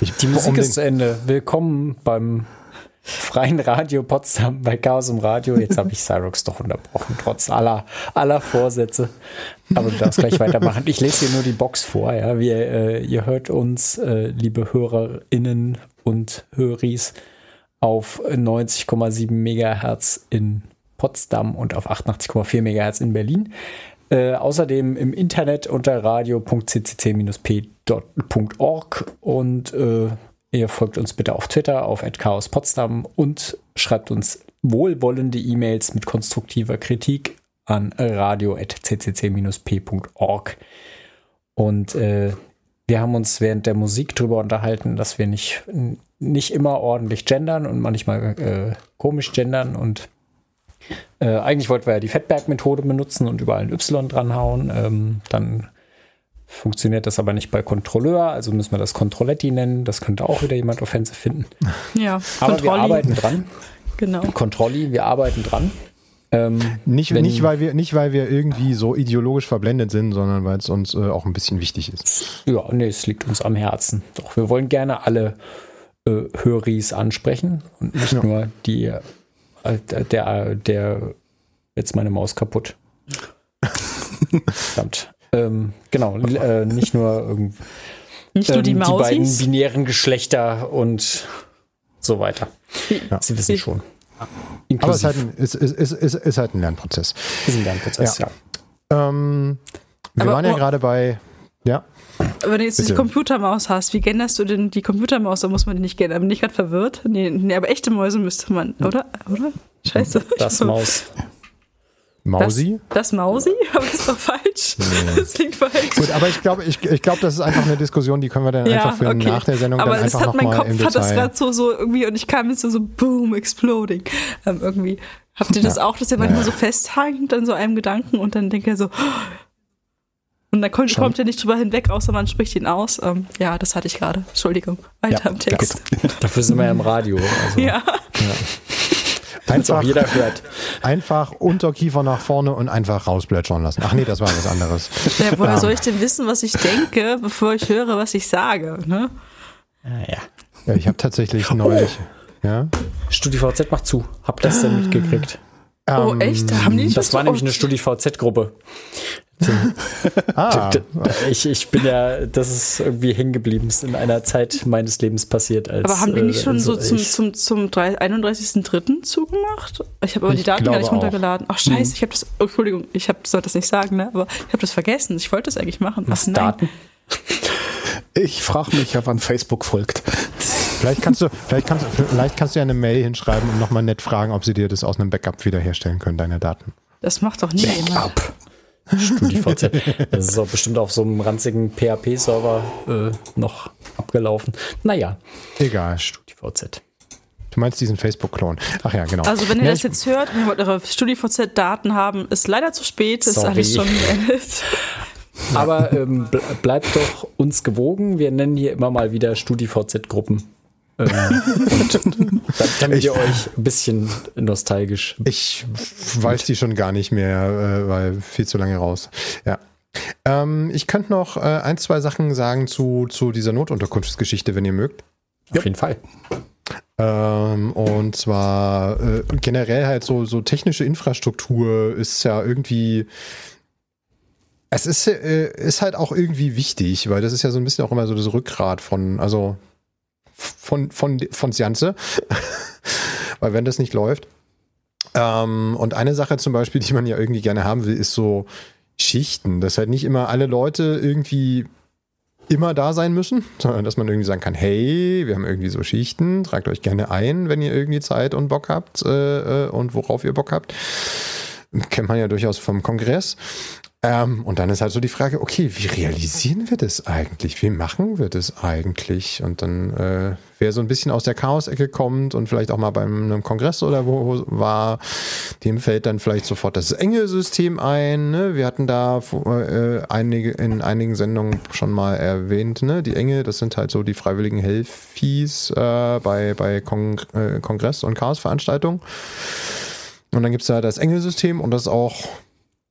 ich, Die Musik um ist zu Ende. Willkommen beim Freien Radio Potsdam bei Chaos im Radio. Jetzt habe ich Cyrox doch unterbrochen, trotz aller, aller Vorsätze. Aber du darfst gleich weitermachen. Ich lese hier nur die Box vor. Ja. Wir, äh, ihr hört uns, äh, liebe HörerInnen und Höris, auf 90,7 Megahertz in Potsdam und auf 88,4 Megahertz in Berlin. Äh, außerdem im Internet unter radio.ccc-p.org und äh, ihr folgt uns bitte auf Twitter auf @chaospotsdam und schreibt uns wohlwollende E-Mails mit konstruktiver Kritik an radio.ccc-p.org. Und äh, wir haben uns während der Musik darüber unterhalten, dass wir nicht, nicht immer ordentlich gendern und manchmal äh, komisch gendern und äh, eigentlich wollten wir ja die Fettberg-Methode benutzen und überall ein Y dranhauen. Ähm, dann funktioniert das aber nicht bei Kontrolleur, also müssen wir das Controlletti nennen. Das könnte auch wieder jemand offensiv finden. Ja, aber Kontrolli. wir arbeiten dran. Genau. Controlli, wir arbeiten dran. Ähm, nicht, nicht, weil wir, nicht, weil wir irgendwie so ideologisch verblendet sind, sondern weil es uns äh, auch ein bisschen wichtig ist. Ja, nee, es liegt uns am Herzen. Doch, wir wollen gerne alle äh, Höris ansprechen und nicht ja. nur die der, der, jetzt meine Maus kaputt. Verdammt. Ähm, genau, äh, nicht nur irgendwie. Nicht nur die, ähm, die beiden binären Geschlechter und so weiter. Ja. Sie wissen schon. Inklusiv. Aber es ist, halt ein, ist, ist, ist, ist halt ein Lernprozess. Ist ein Lernprozess, ja. ja. Ähm, wir Aber, waren ja oh, gerade bei. Ja. Wenn du jetzt Bitte. die Computermaus hast, wie genderst du denn die Computermaus? Da muss man die nicht gendern. Bin ich gerade verwirrt? Nee, nee, aber echte Mäuse müsste man, oder? Oder? Scheiße. Das Maus. Mausi? Das, das Mausi? Aber das ist doch falsch. Nee. Das klingt falsch. Gut, aber ich glaube, ich, ich glaube, das ist einfach eine Diskussion, die können wir dann ja, einfach führen okay. nach der Sendung. Aber dann das einfach hat mein Kopf hat das gerade so, so irgendwie und ich kam jetzt so, so boom, exploding. Ähm, irgendwie. Habt ihr das ja. auch, dass ihr manchmal ja. so festhängt an so einem Gedanken und dann denkt ihr so, und dann kommt, kommt er nicht drüber hinweg, außer man spricht ihn aus. Ähm, ja, das hatte ich gerade. Entschuldigung. Weiter ja, im Text. Dafür sind wir ja im Radio. Also. Ja. ja. Einfach, jeder hört. Einfach Unterkiefer nach vorne und einfach rausplätschern lassen. Ach nee, das war was anderes. Ja, woher soll ich denn wissen, was ich denke, bevor ich höre, was ich sage? Ne? Ah, ja. ja ich habe tatsächlich neulich. Oh. Ja? StudiVZ macht zu. Hab das denn mitgekriegt? Oh, echt? Haben die das war nämlich eine StudiVZ-Gruppe. ah. ich, ich bin ja, das ist irgendwie hängen geblieben, ist in einer Zeit meines Lebens passiert. Als, aber haben die nicht schon äh, so zum, zum, zum 31.03. zugemacht? Ich habe aber die Daten gar nicht runtergeladen. Ach scheiße, ich habe das, oh, Entschuldigung, ich hab, sollte das nicht sagen, ne? aber ich habe das vergessen. Ich wollte das eigentlich machen. Was, Ach, Daten? Ich frage mich ja, wann Facebook folgt. Vielleicht kannst du, vielleicht kannst, vielleicht kannst du ja eine Mail hinschreiben und nochmal nett fragen, ob sie dir das aus einem Backup wiederherstellen können, deine Daten. Das macht doch nie jemand. StudiVZ. das ist auch bestimmt auf so einem ranzigen PHP-Server äh, noch abgelaufen. Naja. Egal. StudiVZ. Du meinst diesen Facebook-Klon. Ach ja, genau. Also wenn ihr ja, das jetzt hört und ihr wollt eure StudiVZ-Daten haben, ist leider zu spät, ist alles schon beendet. Aber ähm, bleibt doch uns gewogen. Wir nennen hier immer mal wieder StudiVZ-Gruppen. Ähm, damit ich, ihr euch ein bisschen nostalgisch. Ich weiß die schon gar nicht mehr, äh, weil viel zu lange raus. Ja. Ähm, ich könnte noch äh, ein, zwei Sachen sagen zu, zu dieser Notunterkunftsgeschichte, wenn ihr mögt. Auf ja. jeden Fall. Ähm, und zwar äh, generell halt so, so technische Infrastruktur ist ja irgendwie. Es ist, äh, ist halt auch irgendwie wichtig, weil das ist ja so ein bisschen auch immer so das Rückgrat von, also von, von, von Sianze. Weil wenn das nicht läuft. Ähm, und eine Sache zum Beispiel, die man ja irgendwie gerne haben will, ist so Schichten. Dass halt nicht immer alle Leute irgendwie immer da sein müssen, sondern dass man irgendwie sagen kann, hey, wir haben irgendwie so Schichten, tragt euch gerne ein, wenn ihr irgendwie Zeit und Bock habt äh, äh und worauf ihr Bock habt. Kennt man ja durchaus vom Kongress. Ähm, und dann ist halt so die Frage, okay, wie realisieren wir das eigentlich? Wie machen wir das eigentlich? Und dann, äh, wer so ein bisschen aus der Chaos-Ecke kommt und vielleicht auch mal bei einem Kongress oder wo war, dem fällt dann vielleicht sofort das enge System ein. Ne? Wir hatten da äh, einige, in einigen Sendungen schon mal erwähnt, ne? die Enge, das sind halt so die freiwilligen Helfies äh, bei, bei Kong äh, Kongress- und Chaos-Veranstaltungen. Und dann gibt es da das Engelsystem und das auch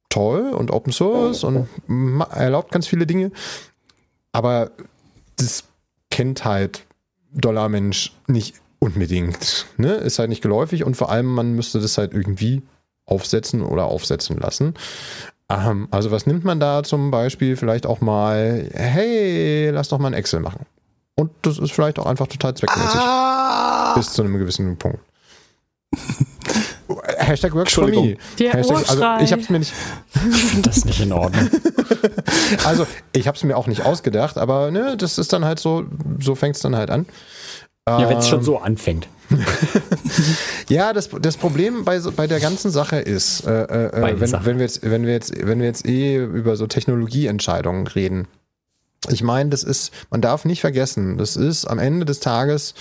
toll und Open Source und erlaubt ganz viele Dinge. Aber das kennt halt Dollarmensch nicht unbedingt. Ne? Ist halt nicht geläufig und vor allem, man müsste das halt irgendwie aufsetzen oder aufsetzen lassen. Ähm, also was nimmt man da zum Beispiel? Vielleicht auch mal, hey, lass doch mal ein Excel machen. Und das ist vielleicht auch einfach total zweckmäßig. Ah. Bis zu einem gewissen Punkt. Hashtag works for me. Hashtag, also ich habe es mir nicht. Ich finde das nicht in Ordnung. also ich habe es mir auch nicht ausgedacht, aber ne, das ist dann halt so, so fängt es dann halt an. Ja, wenn es schon so anfängt. ja, das, das Problem bei, bei der ganzen Sache ist, äh, äh, wenn, wenn, wir jetzt, wenn, wir jetzt, wenn wir jetzt eh über so Technologieentscheidungen reden. Ich meine, das ist, man darf nicht vergessen, das ist am Ende des Tages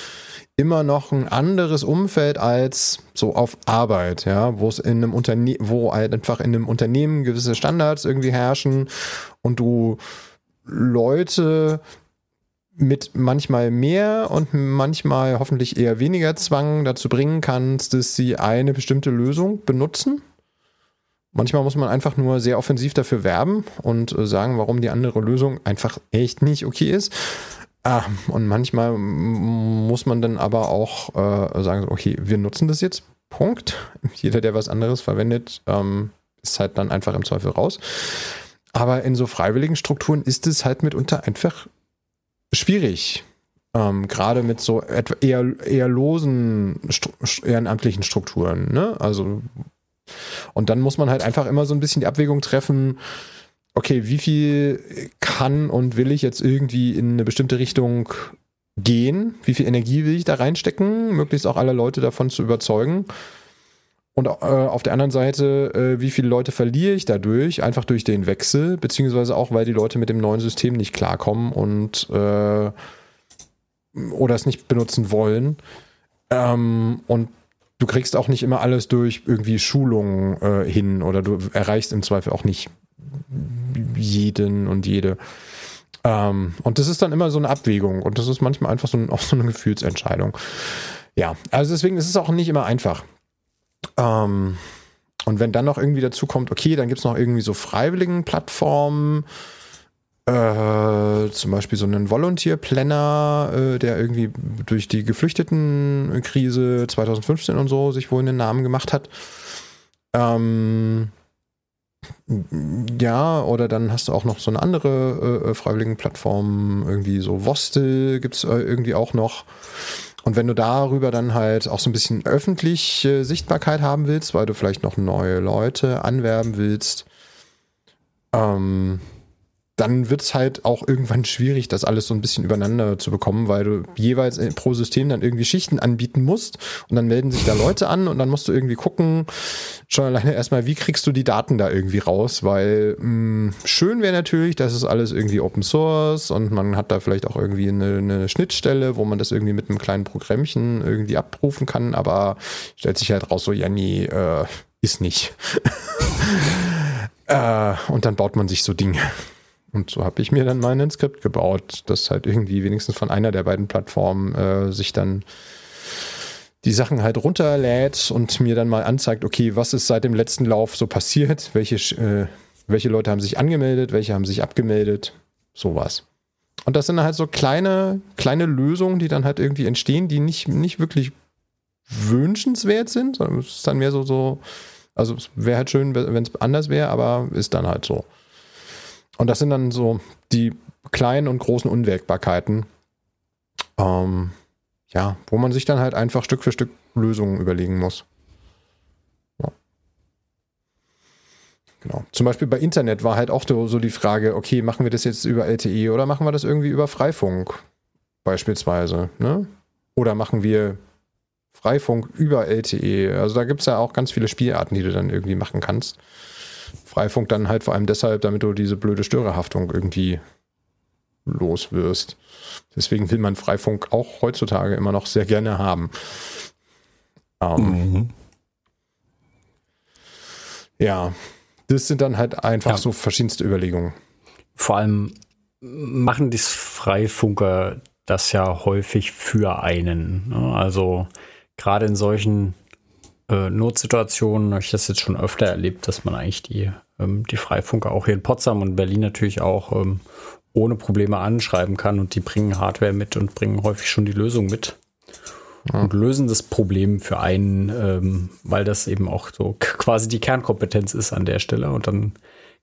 immer noch ein anderes Umfeld als so auf Arbeit, ja, wo es in einem Unternehmen, wo halt einfach in einem Unternehmen gewisse Standards irgendwie herrschen und du Leute mit manchmal mehr und manchmal hoffentlich eher weniger Zwang dazu bringen kannst, dass sie eine bestimmte Lösung benutzen. Manchmal muss man einfach nur sehr offensiv dafür werben und äh, sagen, warum die andere Lösung einfach echt nicht okay ist. Ah, und manchmal muss man dann aber auch äh, sagen, okay, wir nutzen das jetzt. Punkt. Jeder, der was anderes verwendet, ähm, ist halt dann einfach im Zweifel raus. Aber in so freiwilligen Strukturen ist es halt mitunter einfach schwierig. Ähm, Gerade mit so eher, eher losen ehrenamtlichen Strukturen. Ne? Also, und dann muss man halt einfach immer so ein bisschen die Abwägung treffen, okay, wie viel kann und will ich jetzt irgendwie in eine bestimmte Richtung gehen? Wie viel Energie will ich da reinstecken? Möglichst auch alle Leute davon zu überzeugen. Und äh, auf der anderen Seite, äh, wie viele Leute verliere ich dadurch? Einfach durch den Wechsel, beziehungsweise auch, weil die Leute mit dem neuen System nicht klarkommen und äh, oder es nicht benutzen wollen. Ähm, und du kriegst auch nicht immer alles durch irgendwie Schulungen äh, hin oder du erreichst im Zweifel auch nicht jeden und jede. Ähm, und das ist dann immer so eine Abwägung und das ist manchmal einfach so, ein, auch so eine Gefühlsentscheidung. Ja, also deswegen ist es auch nicht immer einfach. Ähm, und wenn dann noch irgendwie dazu kommt, okay, dann gibt es noch irgendwie so freiwilligen Plattformen, äh, zum Beispiel so einen Volunteer Planner, äh, der irgendwie durch die Geflüchtetenkrise 2015 und so sich wohl einen Namen gemacht hat. Ähm, ja, oder dann hast du auch noch so eine andere äh, freiwilligen Plattform, irgendwie so Vostel gibt es äh, irgendwie auch noch. Und wenn du darüber dann halt auch so ein bisschen öffentliche Sichtbarkeit haben willst, weil du vielleicht noch neue Leute anwerben willst, ähm, dann wird es halt auch irgendwann schwierig, das alles so ein bisschen übereinander zu bekommen, weil du jeweils pro System dann irgendwie Schichten anbieten musst und dann melden sich da Leute an und dann musst du irgendwie gucken, schon alleine erstmal, wie kriegst du die Daten da irgendwie raus, weil mh, hm, schön wäre natürlich, das ist alles irgendwie Open Source und man hat da vielleicht auch irgendwie eine, eine Schnittstelle, wo man das irgendwie mit einem kleinen Programmchen irgendwie abrufen kann, aber stellt sich halt raus, so, ja, nee, äh, ist nicht. äh, und dann baut man sich so Dinge. Und so habe ich mir dann mal ein Skript gebaut, das halt irgendwie wenigstens von einer der beiden Plattformen äh, sich dann die Sachen halt runterlädt und mir dann mal anzeigt, okay, was ist seit dem letzten Lauf so passiert, welche, äh, welche Leute haben sich angemeldet, welche haben sich abgemeldet, sowas. Und das sind halt so kleine, kleine Lösungen, die dann halt irgendwie entstehen, die nicht, nicht wirklich wünschenswert sind, sondern es ist dann mehr so, so also es wäre halt schön, wenn es anders wäre, aber ist dann halt so. Und das sind dann so die kleinen und großen Unwägbarkeiten, ähm, ja, wo man sich dann halt einfach Stück für Stück Lösungen überlegen muss. Ja. Genau. Zum Beispiel bei Internet war halt auch so die Frage, okay, machen wir das jetzt über LTE oder machen wir das irgendwie über Freifunk beispielsweise, ne? Oder machen wir Freifunk über LTE? Also da gibt es ja auch ganz viele Spielarten, die du dann irgendwie machen kannst. Freifunk dann halt vor allem deshalb, damit du diese blöde Störerhaftung irgendwie los wirst. Deswegen will man Freifunk auch heutzutage immer noch sehr gerne haben. Ähm, mhm. Ja, das sind dann halt einfach ja. so verschiedenste Überlegungen. Vor allem machen die Freifunker das ja häufig für einen. Ne? Also gerade in solchen äh, Notsituationen habe ich das jetzt schon öfter erlebt, dass man eigentlich die, ähm, die Freifunker auch hier in Potsdam und Berlin natürlich auch ähm, ohne Probleme anschreiben kann und die bringen Hardware mit und bringen häufig schon die Lösung mit ja. und lösen das Problem für einen, ähm, weil das eben auch so quasi die Kernkompetenz ist an der Stelle und dann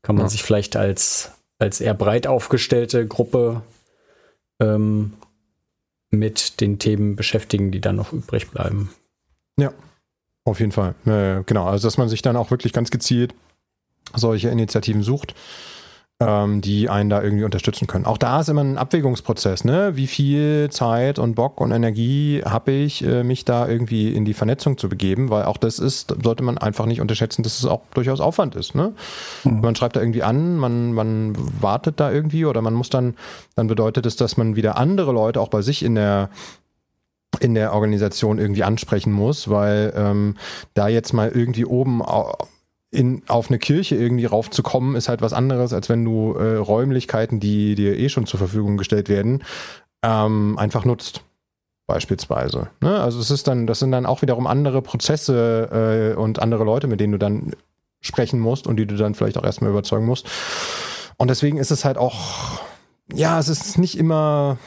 kann man ja. sich vielleicht als, als eher breit aufgestellte Gruppe ähm, mit den Themen beschäftigen, die dann noch übrig bleiben. Ja, auf jeden Fall. Äh, genau, also dass man sich dann auch wirklich ganz gezielt solche Initiativen sucht ähm, die einen da irgendwie unterstützen können. Auch da ist immer ein Abwägungsprozess, ne? Wie viel Zeit und Bock und Energie habe ich, äh, mich da irgendwie in die Vernetzung zu begeben, weil auch das ist, sollte man einfach nicht unterschätzen, dass es auch durchaus Aufwand ist, ne? Mhm. Man schreibt da irgendwie an, man, man wartet da irgendwie oder man muss dann, dann bedeutet es, dass man wieder andere Leute auch bei sich in der in der Organisation irgendwie ansprechen muss, weil ähm, da jetzt mal irgendwie oben in, auf eine Kirche irgendwie raufzukommen, ist halt was anderes, als wenn du äh, Räumlichkeiten, die dir eh schon zur Verfügung gestellt werden, ähm, einfach nutzt. Beispielsweise. Ne? Also es ist dann, das sind dann auch wiederum andere Prozesse äh, und andere Leute, mit denen du dann sprechen musst und die du dann vielleicht auch erstmal überzeugen musst. Und deswegen ist es halt auch, ja, es ist nicht immer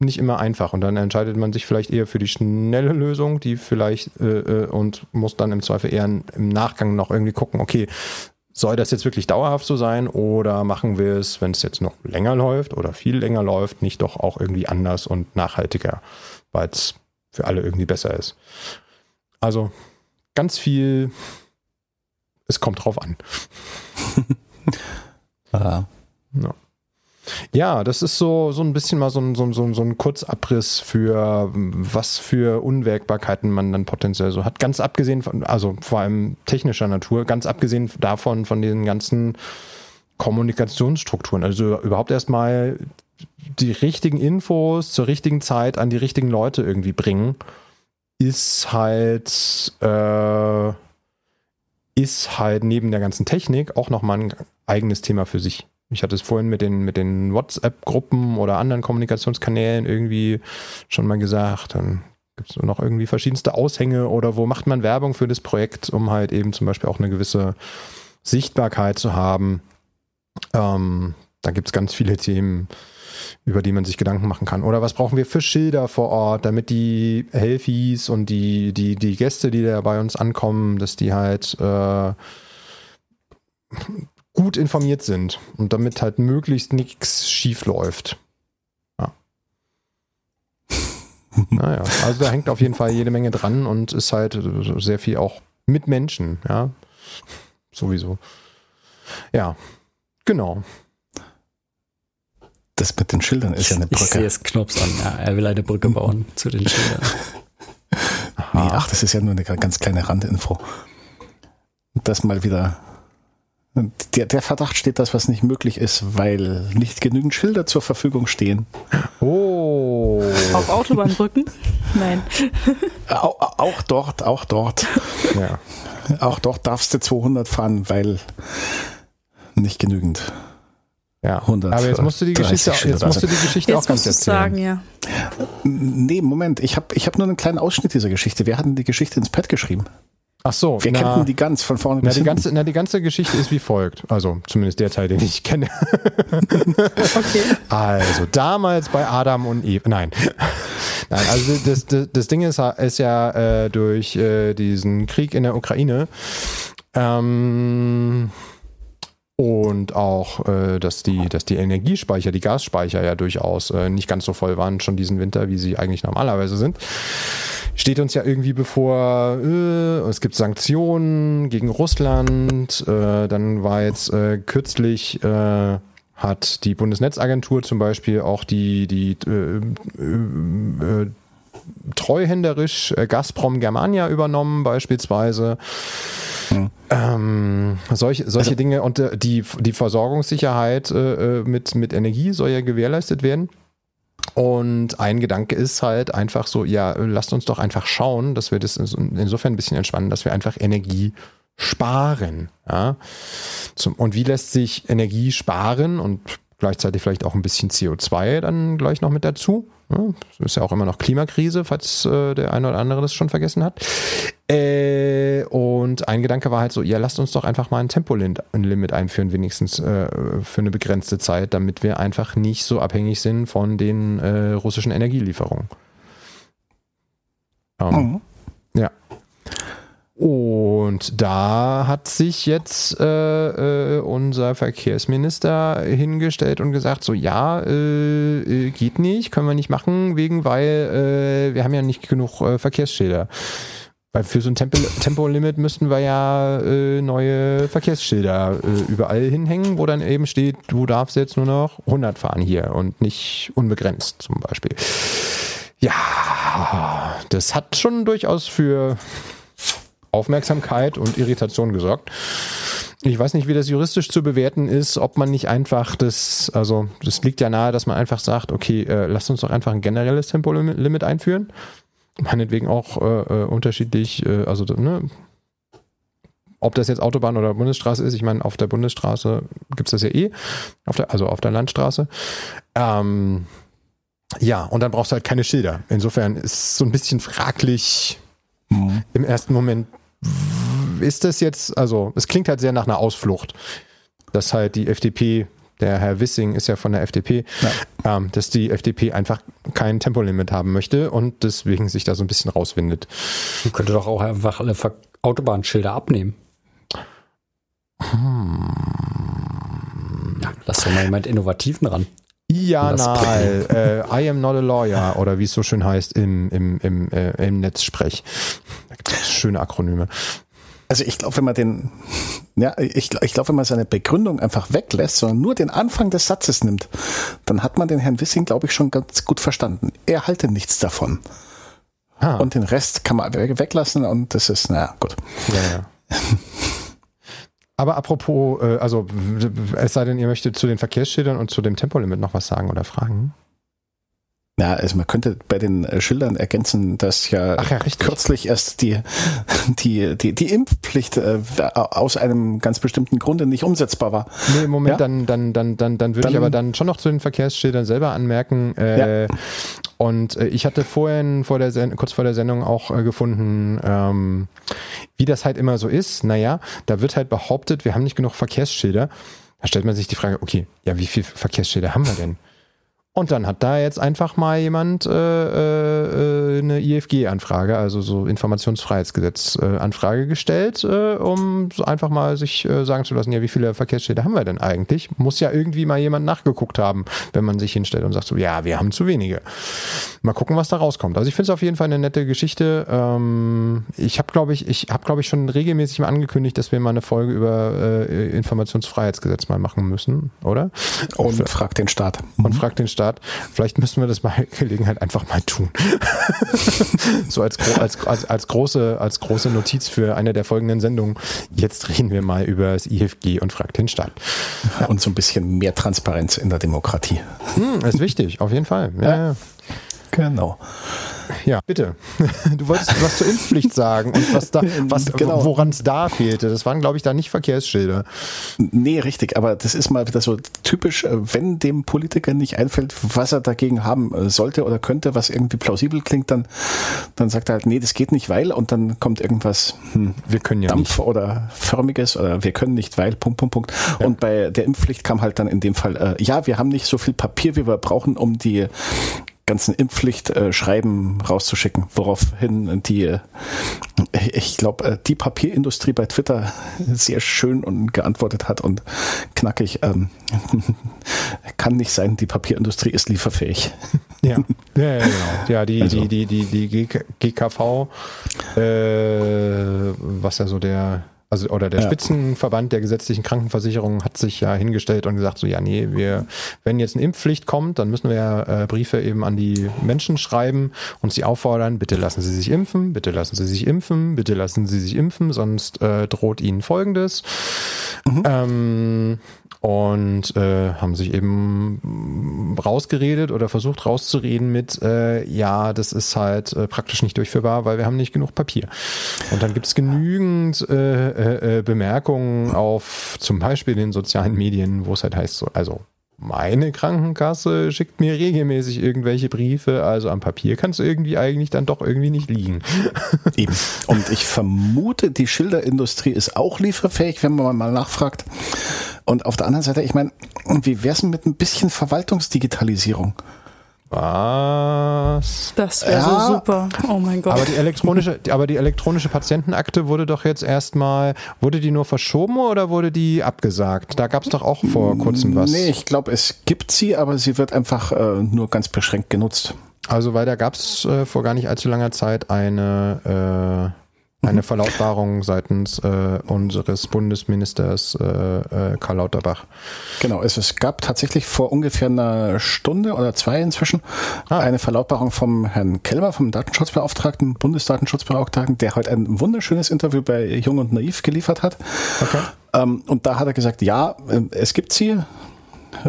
nicht immer einfach. Und dann entscheidet man sich vielleicht eher für die schnelle Lösung, die vielleicht äh, äh, und muss dann im Zweifel eher im Nachgang noch irgendwie gucken, okay, soll das jetzt wirklich dauerhaft so sein oder machen wir es, wenn es jetzt noch länger läuft oder viel länger läuft, nicht doch auch irgendwie anders und nachhaltiger, weil es für alle irgendwie besser ist. Also ganz viel, es kommt drauf an. ja. ja. Ja, das ist so, so ein bisschen mal so ein, so, so, so ein Kurzabriss für was für Unwägbarkeiten man dann potenziell so hat. Ganz abgesehen von, also vor allem technischer Natur, ganz abgesehen davon, von den ganzen Kommunikationsstrukturen. Also überhaupt erstmal die richtigen Infos zur richtigen Zeit an die richtigen Leute irgendwie bringen, ist halt, äh, ist halt neben der ganzen Technik auch nochmal ein eigenes Thema für sich. Ich hatte es vorhin mit den, mit den WhatsApp-Gruppen oder anderen Kommunikationskanälen irgendwie schon mal gesagt. Dann gibt es noch irgendwie verschiedenste Aushänge oder wo macht man Werbung für das Projekt, um halt eben zum Beispiel auch eine gewisse Sichtbarkeit zu haben. Ähm, da gibt es ganz viele Themen, über die man sich Gedanken machen kann. Oder was brauchen wir für Schilder vor Ort, damit die Helfies und die, die, die Gäste, die da bei uns ankommen, dass die halt äh, gut informiert sind und damit halt möglichst nichts schief läuft. Ja. naja, also da hängt auf jeden Fall jede Menge dran und ist halt sehr viel auch mit Menschen, ja. Sowieso. Ja, genau. Das mit den Schildern ist ja eine Brücke. Ich sehe es Knops an. Ja, er will eine Brücke bauen zu den Schildern. Nee, ach, das ist ja nur eine ganz kleine Randinfo. Das mal wieder der, der, Verdacht steht, dass was nicht möglich ist, weil nicht genügend Schilder zur Verfügung stehen. Oh. Auf Autobahnbrücken? Nein. Auch, auch, dort, auch dort. Ja. Auch dort darfst du 200 fahren, weil nicht genügend. Ja, 100, aber jetzt musst du die Geschichte, jetzt musst du die Geschichte jetzt auch ganz erzählen. sagen, ja. Nee, Moment, ich habe ich hab nur einen kleinen Ausschnitt dieser Geschichte. Wir hatten die Geschichte ins Pad geschrieben. Ach so. Wir na, kennen die ganz von vorne na, bis die ganze, na, die ganze Geschichte ist wie folgt. Also zumindest der Teil, den ich kenne. okay. Also damals bei Adam und Eve. Nein. Nein, also das, das, das Ding ist, ist ja äh, durch äh, diesen Krieg in der Ukraine ähm, und auch, äh, dass, die, dass die Energiespeicher, die Gasspeicher ja durchaus äh, nicht ganz so voll waren schon diesen Winter, wie sie eigentlich normalerweise sind steht uns ja irgendwie bevor, äh, es gibt Sanktionen gegen Russland, äh, dann war jetzt äh, kürzlich äh, hat die Bundesnetzagentur zum Beispiel auch die, die äh, äh, äh treuhänderisch äh, Gazprom Germania übernommen beispielsweise. Hm. Ähm, solche solche also, Dinge und äh, die, die Versorgungssicherheit äh, mit, mit Energie soll ja gewährleistet werden. Und ein Gedanke ist halt einfach so, ja, lasst uns doch einfach schauen, dass wir das insofern ein bisschen entspannen, dass wir einfach Energie sparen. Ja? Zum, und wie lässt sich Energie sparen? Und gleichzeitig vielleicht auch ein bisschen CO2 dann gleich noch mit dazu. Ist ja auch immer noch Klimakrise, falls äh, der eine oder andere das schon vergessen hat. Äh, und ein Gedanke war halt so, ja, lasst uns doch einfach mal ein Tempolimit einführen, wenigstens äh, für eine begrenzte Zeit, damit wir einfach nicht so abhängig sind von den äh, russischen Energielieferungen. Ähm, mhm. Ja. Und da hat sich jetzt äh, äh, unser Verkehrsminister hingestellt und gesagt, so ja, äh, äh geht nicht, können wir nicht machen, wegen, weil äh, wir haben ja nicht genug äh, Verkehrsschilder. Weil für so ein Tempo Tempolimit müssten wir ja neue Verkehrsschilder überall hinhängen, wo dann eben steht, du darfst jetzt nur noch 100 fahren hier und nicht unbegrenzt zum Beispiel. Ja, das hat schon durchaus für Aufmerksamkeit und Irritation gesorgt. Ich weiß nicht, wie das juristisch zu bewerten ist, ob man nicht einfach das, also das liegt ja nahe, dass man einfach sagt, okay, äh, lasst uns doch einfach ein generelles Tempolimit einführen. Meinetwegen auch äh, äh, unterschiedlich, äh, also ne, ob das jetzt Autobahn oder Bundesstraße ist, ich meine, auf der Bundesstraße gibt es das ja eh, auf der, also auf der Landstraße. Ähm, ja, und dann brauchst du halt keine Schilder. Insofern ist es so ein bisschen fraglich mhm. im ersten Moment, ist das jetzt, also es klingt halt sehr nach einer Ausflucht, dass halt die FDP, der Herr Wissing ist ja von der FDP, ja. ähm, dass die FDP einfach kein Tempolimit haben möchte und deswegen sich da so ein bisschen rauswindet. Man könnte doch auch einfach alle Autobahnschilder abnehmen. Hm. Ja, lass doch mal jemand Innovativen ran. Ianal, äh, I am not a lawyer oder wie es so schön heißt im, im, im, äh, im Netzsprech. Schöne Akronyme. Also ich glaube, wenn man den, ja, ich, ich glaube, wenn man seine Begründung einfach weglässt, sondern nur den Anfang des Satzes nimmt, dann hat man den Herrn Wissing, glaube ich, schon ganz gut verstanden. Er halte nichts davon. Ah. Und den Rest kann man weglassen und das ist, naja, gut. Ja, ja. Aber apropos, äh, also es sei denn, ihr möchtet zu den Verkehrsschildern und zu dem Tempolimit noch was sagen oder fragen. Ja, also man könnte bei den äh, Schildern ergänzen, dass ja, ja kürzlich erst die, die, die, die Impfpflicht äh, aus einem ganz bestimmten Grunde nicht umsetzbar war. Nee, Moment, ja? dann, dann, dann, dann, dann würde ich aber dann schon noch zu den Verkehrsschildern selber anmerken. Äh, ja. Und äh, ich hatte vorhin, vor der kurz vor der Sendung auch äh, gefunden, ähm, wie das halt immer so ist. Naja, da wird halt behauptet, wir haben nicht genug Verkehrsschilder. Da stellt man sich die Frage, okay, ja, wie viele Verkehrsschilder haben wir denn? Und dann hat da jetzt einfach mal jemand äh, äh, eine IFG-Anfrage, also so Informationsfreiheitsgesetz-Anfrage gestellt, äh, um so einfach mal sich äh, sagen zu lassen, ja, wie viele Verkehrsschilder haben wir denn eigentlich? Muss ja irgendwie mal jemand nachgeguckt haben, wenn man sich hinstellt und sagt so, ja, wir haben zu wenige. Mal gucken, was da rauskommt. Also ich finde es auf jeden Fall eine nette Geschichte. Ähm, ich habe, glaube ich, ich habe, glaube ich, schon regelmäßig mal angekündigt, dass wir mal eine Folge über äh, Informationsfreiheitsgesetz mal machen müssen, oder? Und, und fragt den Staat. Und fragt den Staat Start. Vielleicht müssen wir das bei Gelegenheit einfach mal tun. so als, als, als, als, große, als große Notiz für eine der folgenden Sendungen. Jetzt reden wir mal über das IFG und fragt den Staat. Ja, und so ein bisschen mehr Transparenz in der Demokratie. Hm, ist wichtig, auf jeden Fall. Ja, ja. Genau. Ja, bitte. Du wolltest was zur Impfpflicht sagen und was da, was, genau. woran es da fehlte. Das waren, glaube ich, da nicht Verkehrsschilder. Nee, richtig. Aber das ist mal wieder so typisch, äh, wenn dem Politiker nicht einfällt, was er dagegen haben äh, sollte oder könnte, was irgendwie plausibel klingt, dann, dann sagt er halt, nee, das geht nicht, weil, und dann kommt irgendwas, hm, wir können ja Dampf nicht. oder Förmiges oder wir können nicht, weil, Punkt, Punkt, Punkt. Ja. Und bei der Impfpflicht kam halt dann in dem Fall, äh, ja, wir haben nicht so viel Papier, wie wir brauchen, um die ganzen Impfpflicht-Schreiben rauszuschicken, woraufhin die, äh, ich glaube, äh, die Papierindustrie bei Twitter sehr schön und geantwortet hat und knackig, ähm, kann nicht sein, die Papierindustrie ist lieferfähig. Ja, ja, ja, genau. ja die, also. die, die, die, die GKV, äh, was ja so der also oder der ja. Spitzenverband der gesetzlichen Krankenversicherung hat sich ja hingestellt und gesagt, so ja, nee, wir, wenn jetzt eine Impfpflicht kommt, dann müssen wir ja äh, Briefe eben an die Menschen schreiben und sie auffordern, bitte lassen Sie sich impfen, bitte lassen Sie sich impfen, bitte lassen Sie sich impfen, sonst äh, droht Ihnen Folgendes. Mhm. Ähm, und äh, haben sich eben rausgeredet oder versucht rauszureden mit, äh, ja, das ist halt äh, praktisch nicht durchführbar, weil wir haben nicht genug Papier. Und dann gibt es genügend äh, äh, äh, Bemerkungen auf zum Beispiel den sozialen Medien, wo es halt heißt, so, also meine Krankenkasse schickt mir regelmäßig irgendwelche Briefe, also am Papier kann es irgendwie eigentlich dann doch irgendwie nicht liegen. Eben. Und ich vermute, die Schilderindustrie ist auch lieferfähig, wenn man mal nachfragt. Und auf der anderen Seite, ich meine, wie wäre es mit ein bisschen Verwaltungsdigitalisierung? Was? Das wäre ja, so super. Oh mein Gott. Aber die elektronische, aber die elektronische Patientenakte wurde doch jetzt erstmal, wurde die nur verschoben oder wurde die abgesagt? Da gab es doch auch vor kurzem was. Nee, ich glaube, es gibt sie, aber sie wird einfach äh, nur ganz beschränkt genutzt. Also, weil da gab es äh, vor gar nicht allzu langer Zeit eine äh, eine Verlautbarung seitens äh, unseres Bundesministers äh, äh, Karl Lauterbach. Genau, es, es, gab tatsächlich vor ungefähr einer Stunde oder zwei inzwischen ah. eine Verlautbarung vom Herrn Kelber, vom Datenschutzbeauftragten, Bundesdatenschutzbeauftragten, der heute ein wunderschönes Interview bei Jung und Naiv geliefert hat. Okay. Ähm, und da hat er gesagt, ja, äh, es gibt sie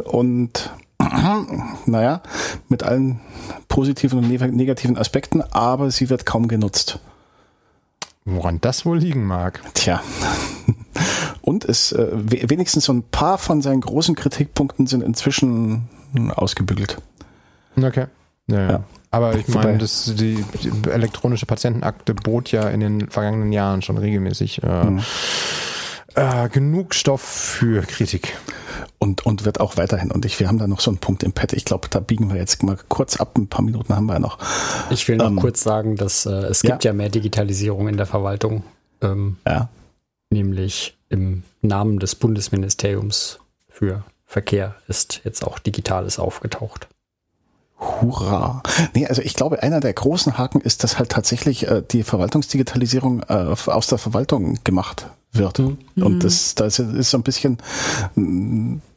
und naja, mit allen positiven und negativen Aspekten, aber sie wird kaum genutzt. Woran das wohl liegen mag. Tja. Und es äh, wenigstens so ein paar von seinen großen Kritikpunkten sind inzwischen ausgebügelt. Okay. Ja, ja. Aber ich meine, das, die, die, elektronische Patientenakte bot ja in den vergangenen Jahren schon regelmäßig äh, mhm. Äh, genug Stoff für Kritik und, und wird auch weiterhin. Und ich, wir haben da noch so einen Punkt im Pad. Ich glaube, da biegen wir jetzt mal kurz ab. Ein paar Minuten haben wir ja noch. Ich will noch ähm, kurz sagen, dass äh, es gibt ja. ja mehr Digitalisierung in der Verwaltung. Ähm, ja. Nämlich im Namen des Bundesministeriums für Verkehr ist jetzt auch Digitales aufgetaucht. Hurra. Nee, also ich glaube, einer der großen Haken ist, dass halt tatsächlich äh, die Verwaltungsdigitalisierung äh, aus der Verwaltung gemacht wird. Mhm. Und das, das ist so ein bisschen,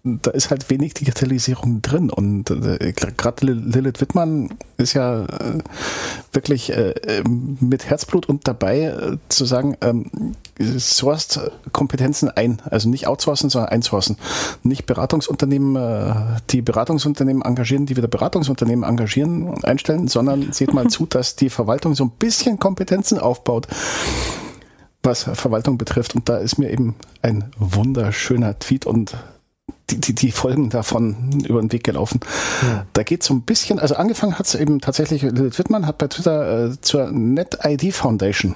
da ist halt wenig Digitalisierung drin. Und äh, gerade Lilith Wittmann ist ja äh, wirklich äh, mit Herzblut und dabei äh, zu sagen, ähm, sourced Kompetenzen ein. Also nicht outsourcen, sondern einsourcen. Nicht Beratungsunternehmen, äh, die Beratungsunternehmen engagieren, die wieder Beratungsunternehmen engagieren und einstellen, sondern seht mal zu, dass die Verwaltung so ein bisschen Kompetenzen aufbaut was Verwaltung betrifft. Und da ist mir eben ein wunderschöner Tweet und die, die, die Folgen davon über den Weg gelaufen. Ja. Da geht so ein bisschen, also angefangen hat es eben tatsächlich, Lilith Wittmann hat bei Twitter äh, zur NetID Foundation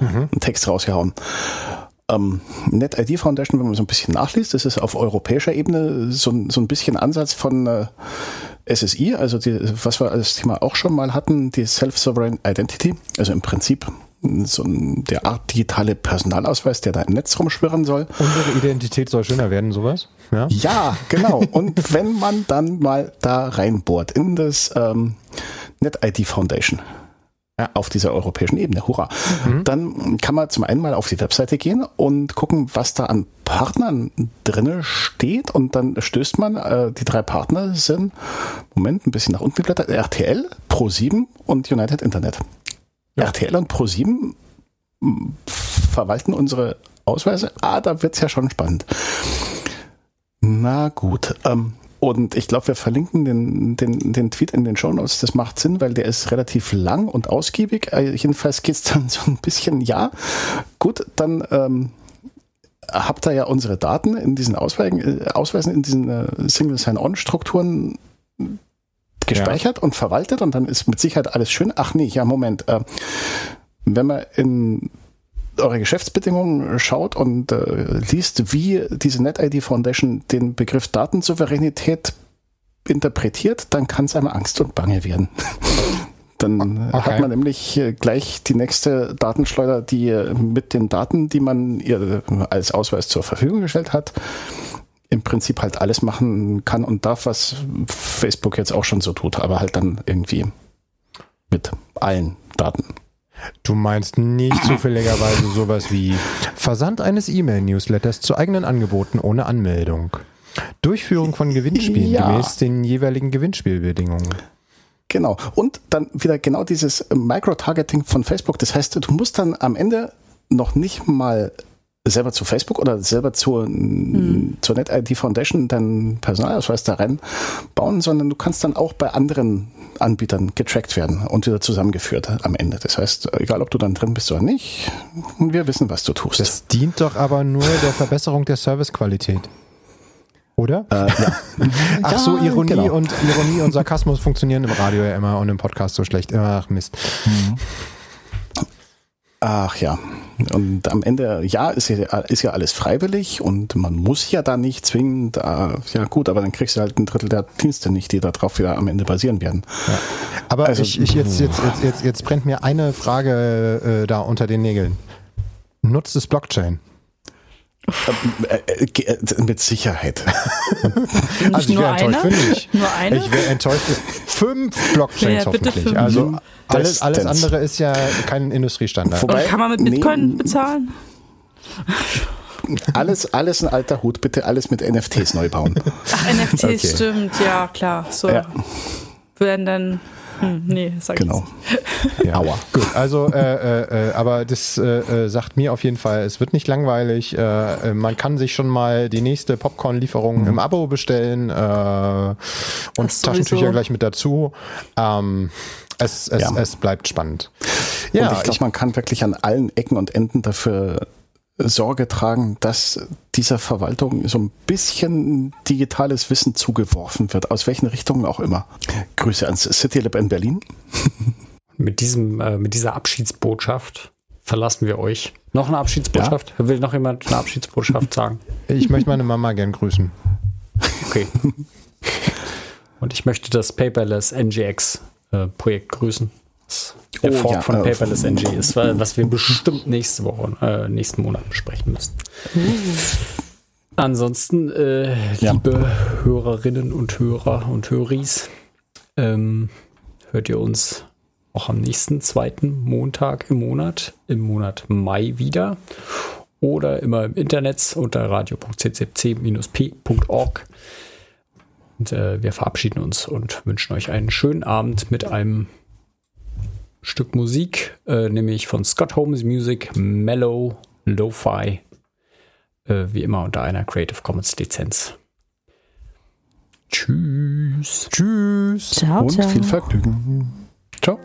mhm. einen Text rausgehauen. Ähm, NetID Foundation, wenn man so ein bisschen nachliest, das ist auf europäischer Ebene so, so ein bisschen Ansatz von äh, SSI, also die, was wir als Thema auch schon mal hatten, die Self-Sovereign Identity, also im Prinzip so ein, der Art digitale Personalausweis, der da im Netz rumschwirren soll. Unsere Identität soll schöner werden, sowas? Ja, ja genau. Und wenn man dann mal da reinbohrt in das ähm, NetID Foundation, ja, auf dieser europäischen Ebene, hurra, mhm. dann kann man zum einen mal auf die Webseite gehen und gucken, was da an Partnern drinne steht und dann stößt man, äh, die drei Partner sind, Moment, ein bisschen nach unten geblättert, RTL, Pro7 und United Internet. Ja. RTL und Pro7 verwalten unsere Ausweise. Ah, da wird es ja schon spannend. Na gut. Ähm, und ich glaube, wir verlinken den, den, den Tweet in den Show Notes. Das macht Sinn, weil der ist relativ lang und ausgiebig. Äh, jedenfalls geht es dann so ein bisschen, ja, gut, dann ähm, habt ihr ja unsere Daten in diesen Ausweisen, äh, Ausweisen in diesen äh, Single Sign-On-Strukturen gespeichert ja. und verwaltet und dann ist mit Sicherheit alles schön. Ach nee, ja, Moment. Äh, wenn man in eure Geschäftsbedingungen schaut und äh, liest, wie diese NetID Foundation den Begriff Datensouveränität interpretiert, dann kann es einem Angst und Bange werden. dann okay. hat man nämlich äh, gleich die nächste Datenschleuder, die äh, mit den Daten, die man ihr als Ausweis zur Verfügung gestellt hat, im Prinzip halt alles machen kann und darf, was Facebook jetzt auch schon so tut, aber halt dann irgendwie mit allen Daten. Du meinst nicht zufälligerweise sowas wie Versand eines E-Mail-Newsletters zu eigenen Angeboten ohne Anmeldung. Durchführung von Gewinnspielen ja. gemäß den jeweiligen Gewinnspielbedingungen. Genau. Und dann wieder genau dieses Micro-Targeting von Facebook. Das heißt, du musst dann am Ende noch nicht mal selber zu Facebook oder selber zur, mhm. zur NetID Foundation deinen Personalausweis da reinbauen, sondern du kannst dann auch bei anderen Anbietern getrackt werden und wieder zusammengeführt am Ende. Das heißt, egal ob du dann drin bist oder nicht, wir wissen, was du tust. Das dient doch aber nur der Verbesserung der Servicequalität. Oder? Äh, ja. Ach so, Ironie genau. und Ironie und Sarkasmus funktionieren im Radio ja immer und im Podcast so schlecht. Ach Mist. Mhm. Ach ja. Und am Ende, ja, ist ja, ist ja alles freiwillig und man muss ja da nicht zwingend, äh, ja gut, aber dann kriegst du halt ein Drittel der Dienste nicht, die darauf wieder am Ende basieren werden. Ja. Aber also, ich, ich jetzt, jetzt, jetzt, jetzt, jetzt brennt mir eine Frage äh, da unter den Nägeln. Nutzt es Blockchain? Äh, äh, äh, mit Sicherheit. also ich wäre enttäuscht, finde ich. Nur eine? Ich wäre enttäuscht. Fünf Blockchains ja, hoffentlich. Fünf. Also alles, alles andere ist ja kein Industriestandard. Wobei, kann man mit Bitcoin nee, bezahlen? Alles, alles ein alter Hut, bitte alles mit NFTs neu bauen. Ach, NFTs, okay. stimmt, ja, klar. So ja. werden dann hm, nee, sag genau. ich ja. Aua. Gut, also, äh, äh, äh, aber das äh, äh, sagt mir auf jeden Fall, es wird nicht langweilig. Äh, man kann sich schon mal die nächste Popcorn-Lieferung mhm. im Abo bestellen und Taschentücher gleich mit dazu. Ähm, es, es, ja. es bleibt spannend. Ja, und ich glaube, man kann wirklich an allen Ecken und Enden dafür Sorge tragen, dass dieser Verwaltung so ein bisschen digitales Wissen zugeworfen wird, aus welchen Richtungen auch immer. Grüße ans City Lab in Berlin. Mit, diesem, äh, mit dieser Abschiedsbotschaft verlassen wir euch. Noch eine Abschiedsbotschaft? Ja? Will noch jemand eine Abschiedsbotschaft sagen? Ich möchte meine Mama gern grüßen. Okay. Und ich möchte das Paperless NGX äh, Projekt grüßen. Das der oh, Fork ja, von äh, Paperless NG ist, was wir bestimmt nächste Woche, äh, nächsten Monat besprechen müssen. Ansonsten, äh, ja. liebe Hörerinnen und Hörer und Höris, ähm, hört ihr uns auch am nächsten zweiten Montag im Monat, im Monat Mai wieder oder immer im Internet unter radio.ccc-p.org. Und äh, wir verabschieden uns und wünschen euch einen schönen Abend mit einem Stück Musik, äh, nämlich von Scott Holmes Music, Mellow Lo-Fi, äh, wie immer unter einer Creative Commons Lizenz. Tschüss. Tschüss. Ciao, Und ciao. viel Vergnügen. Ciao.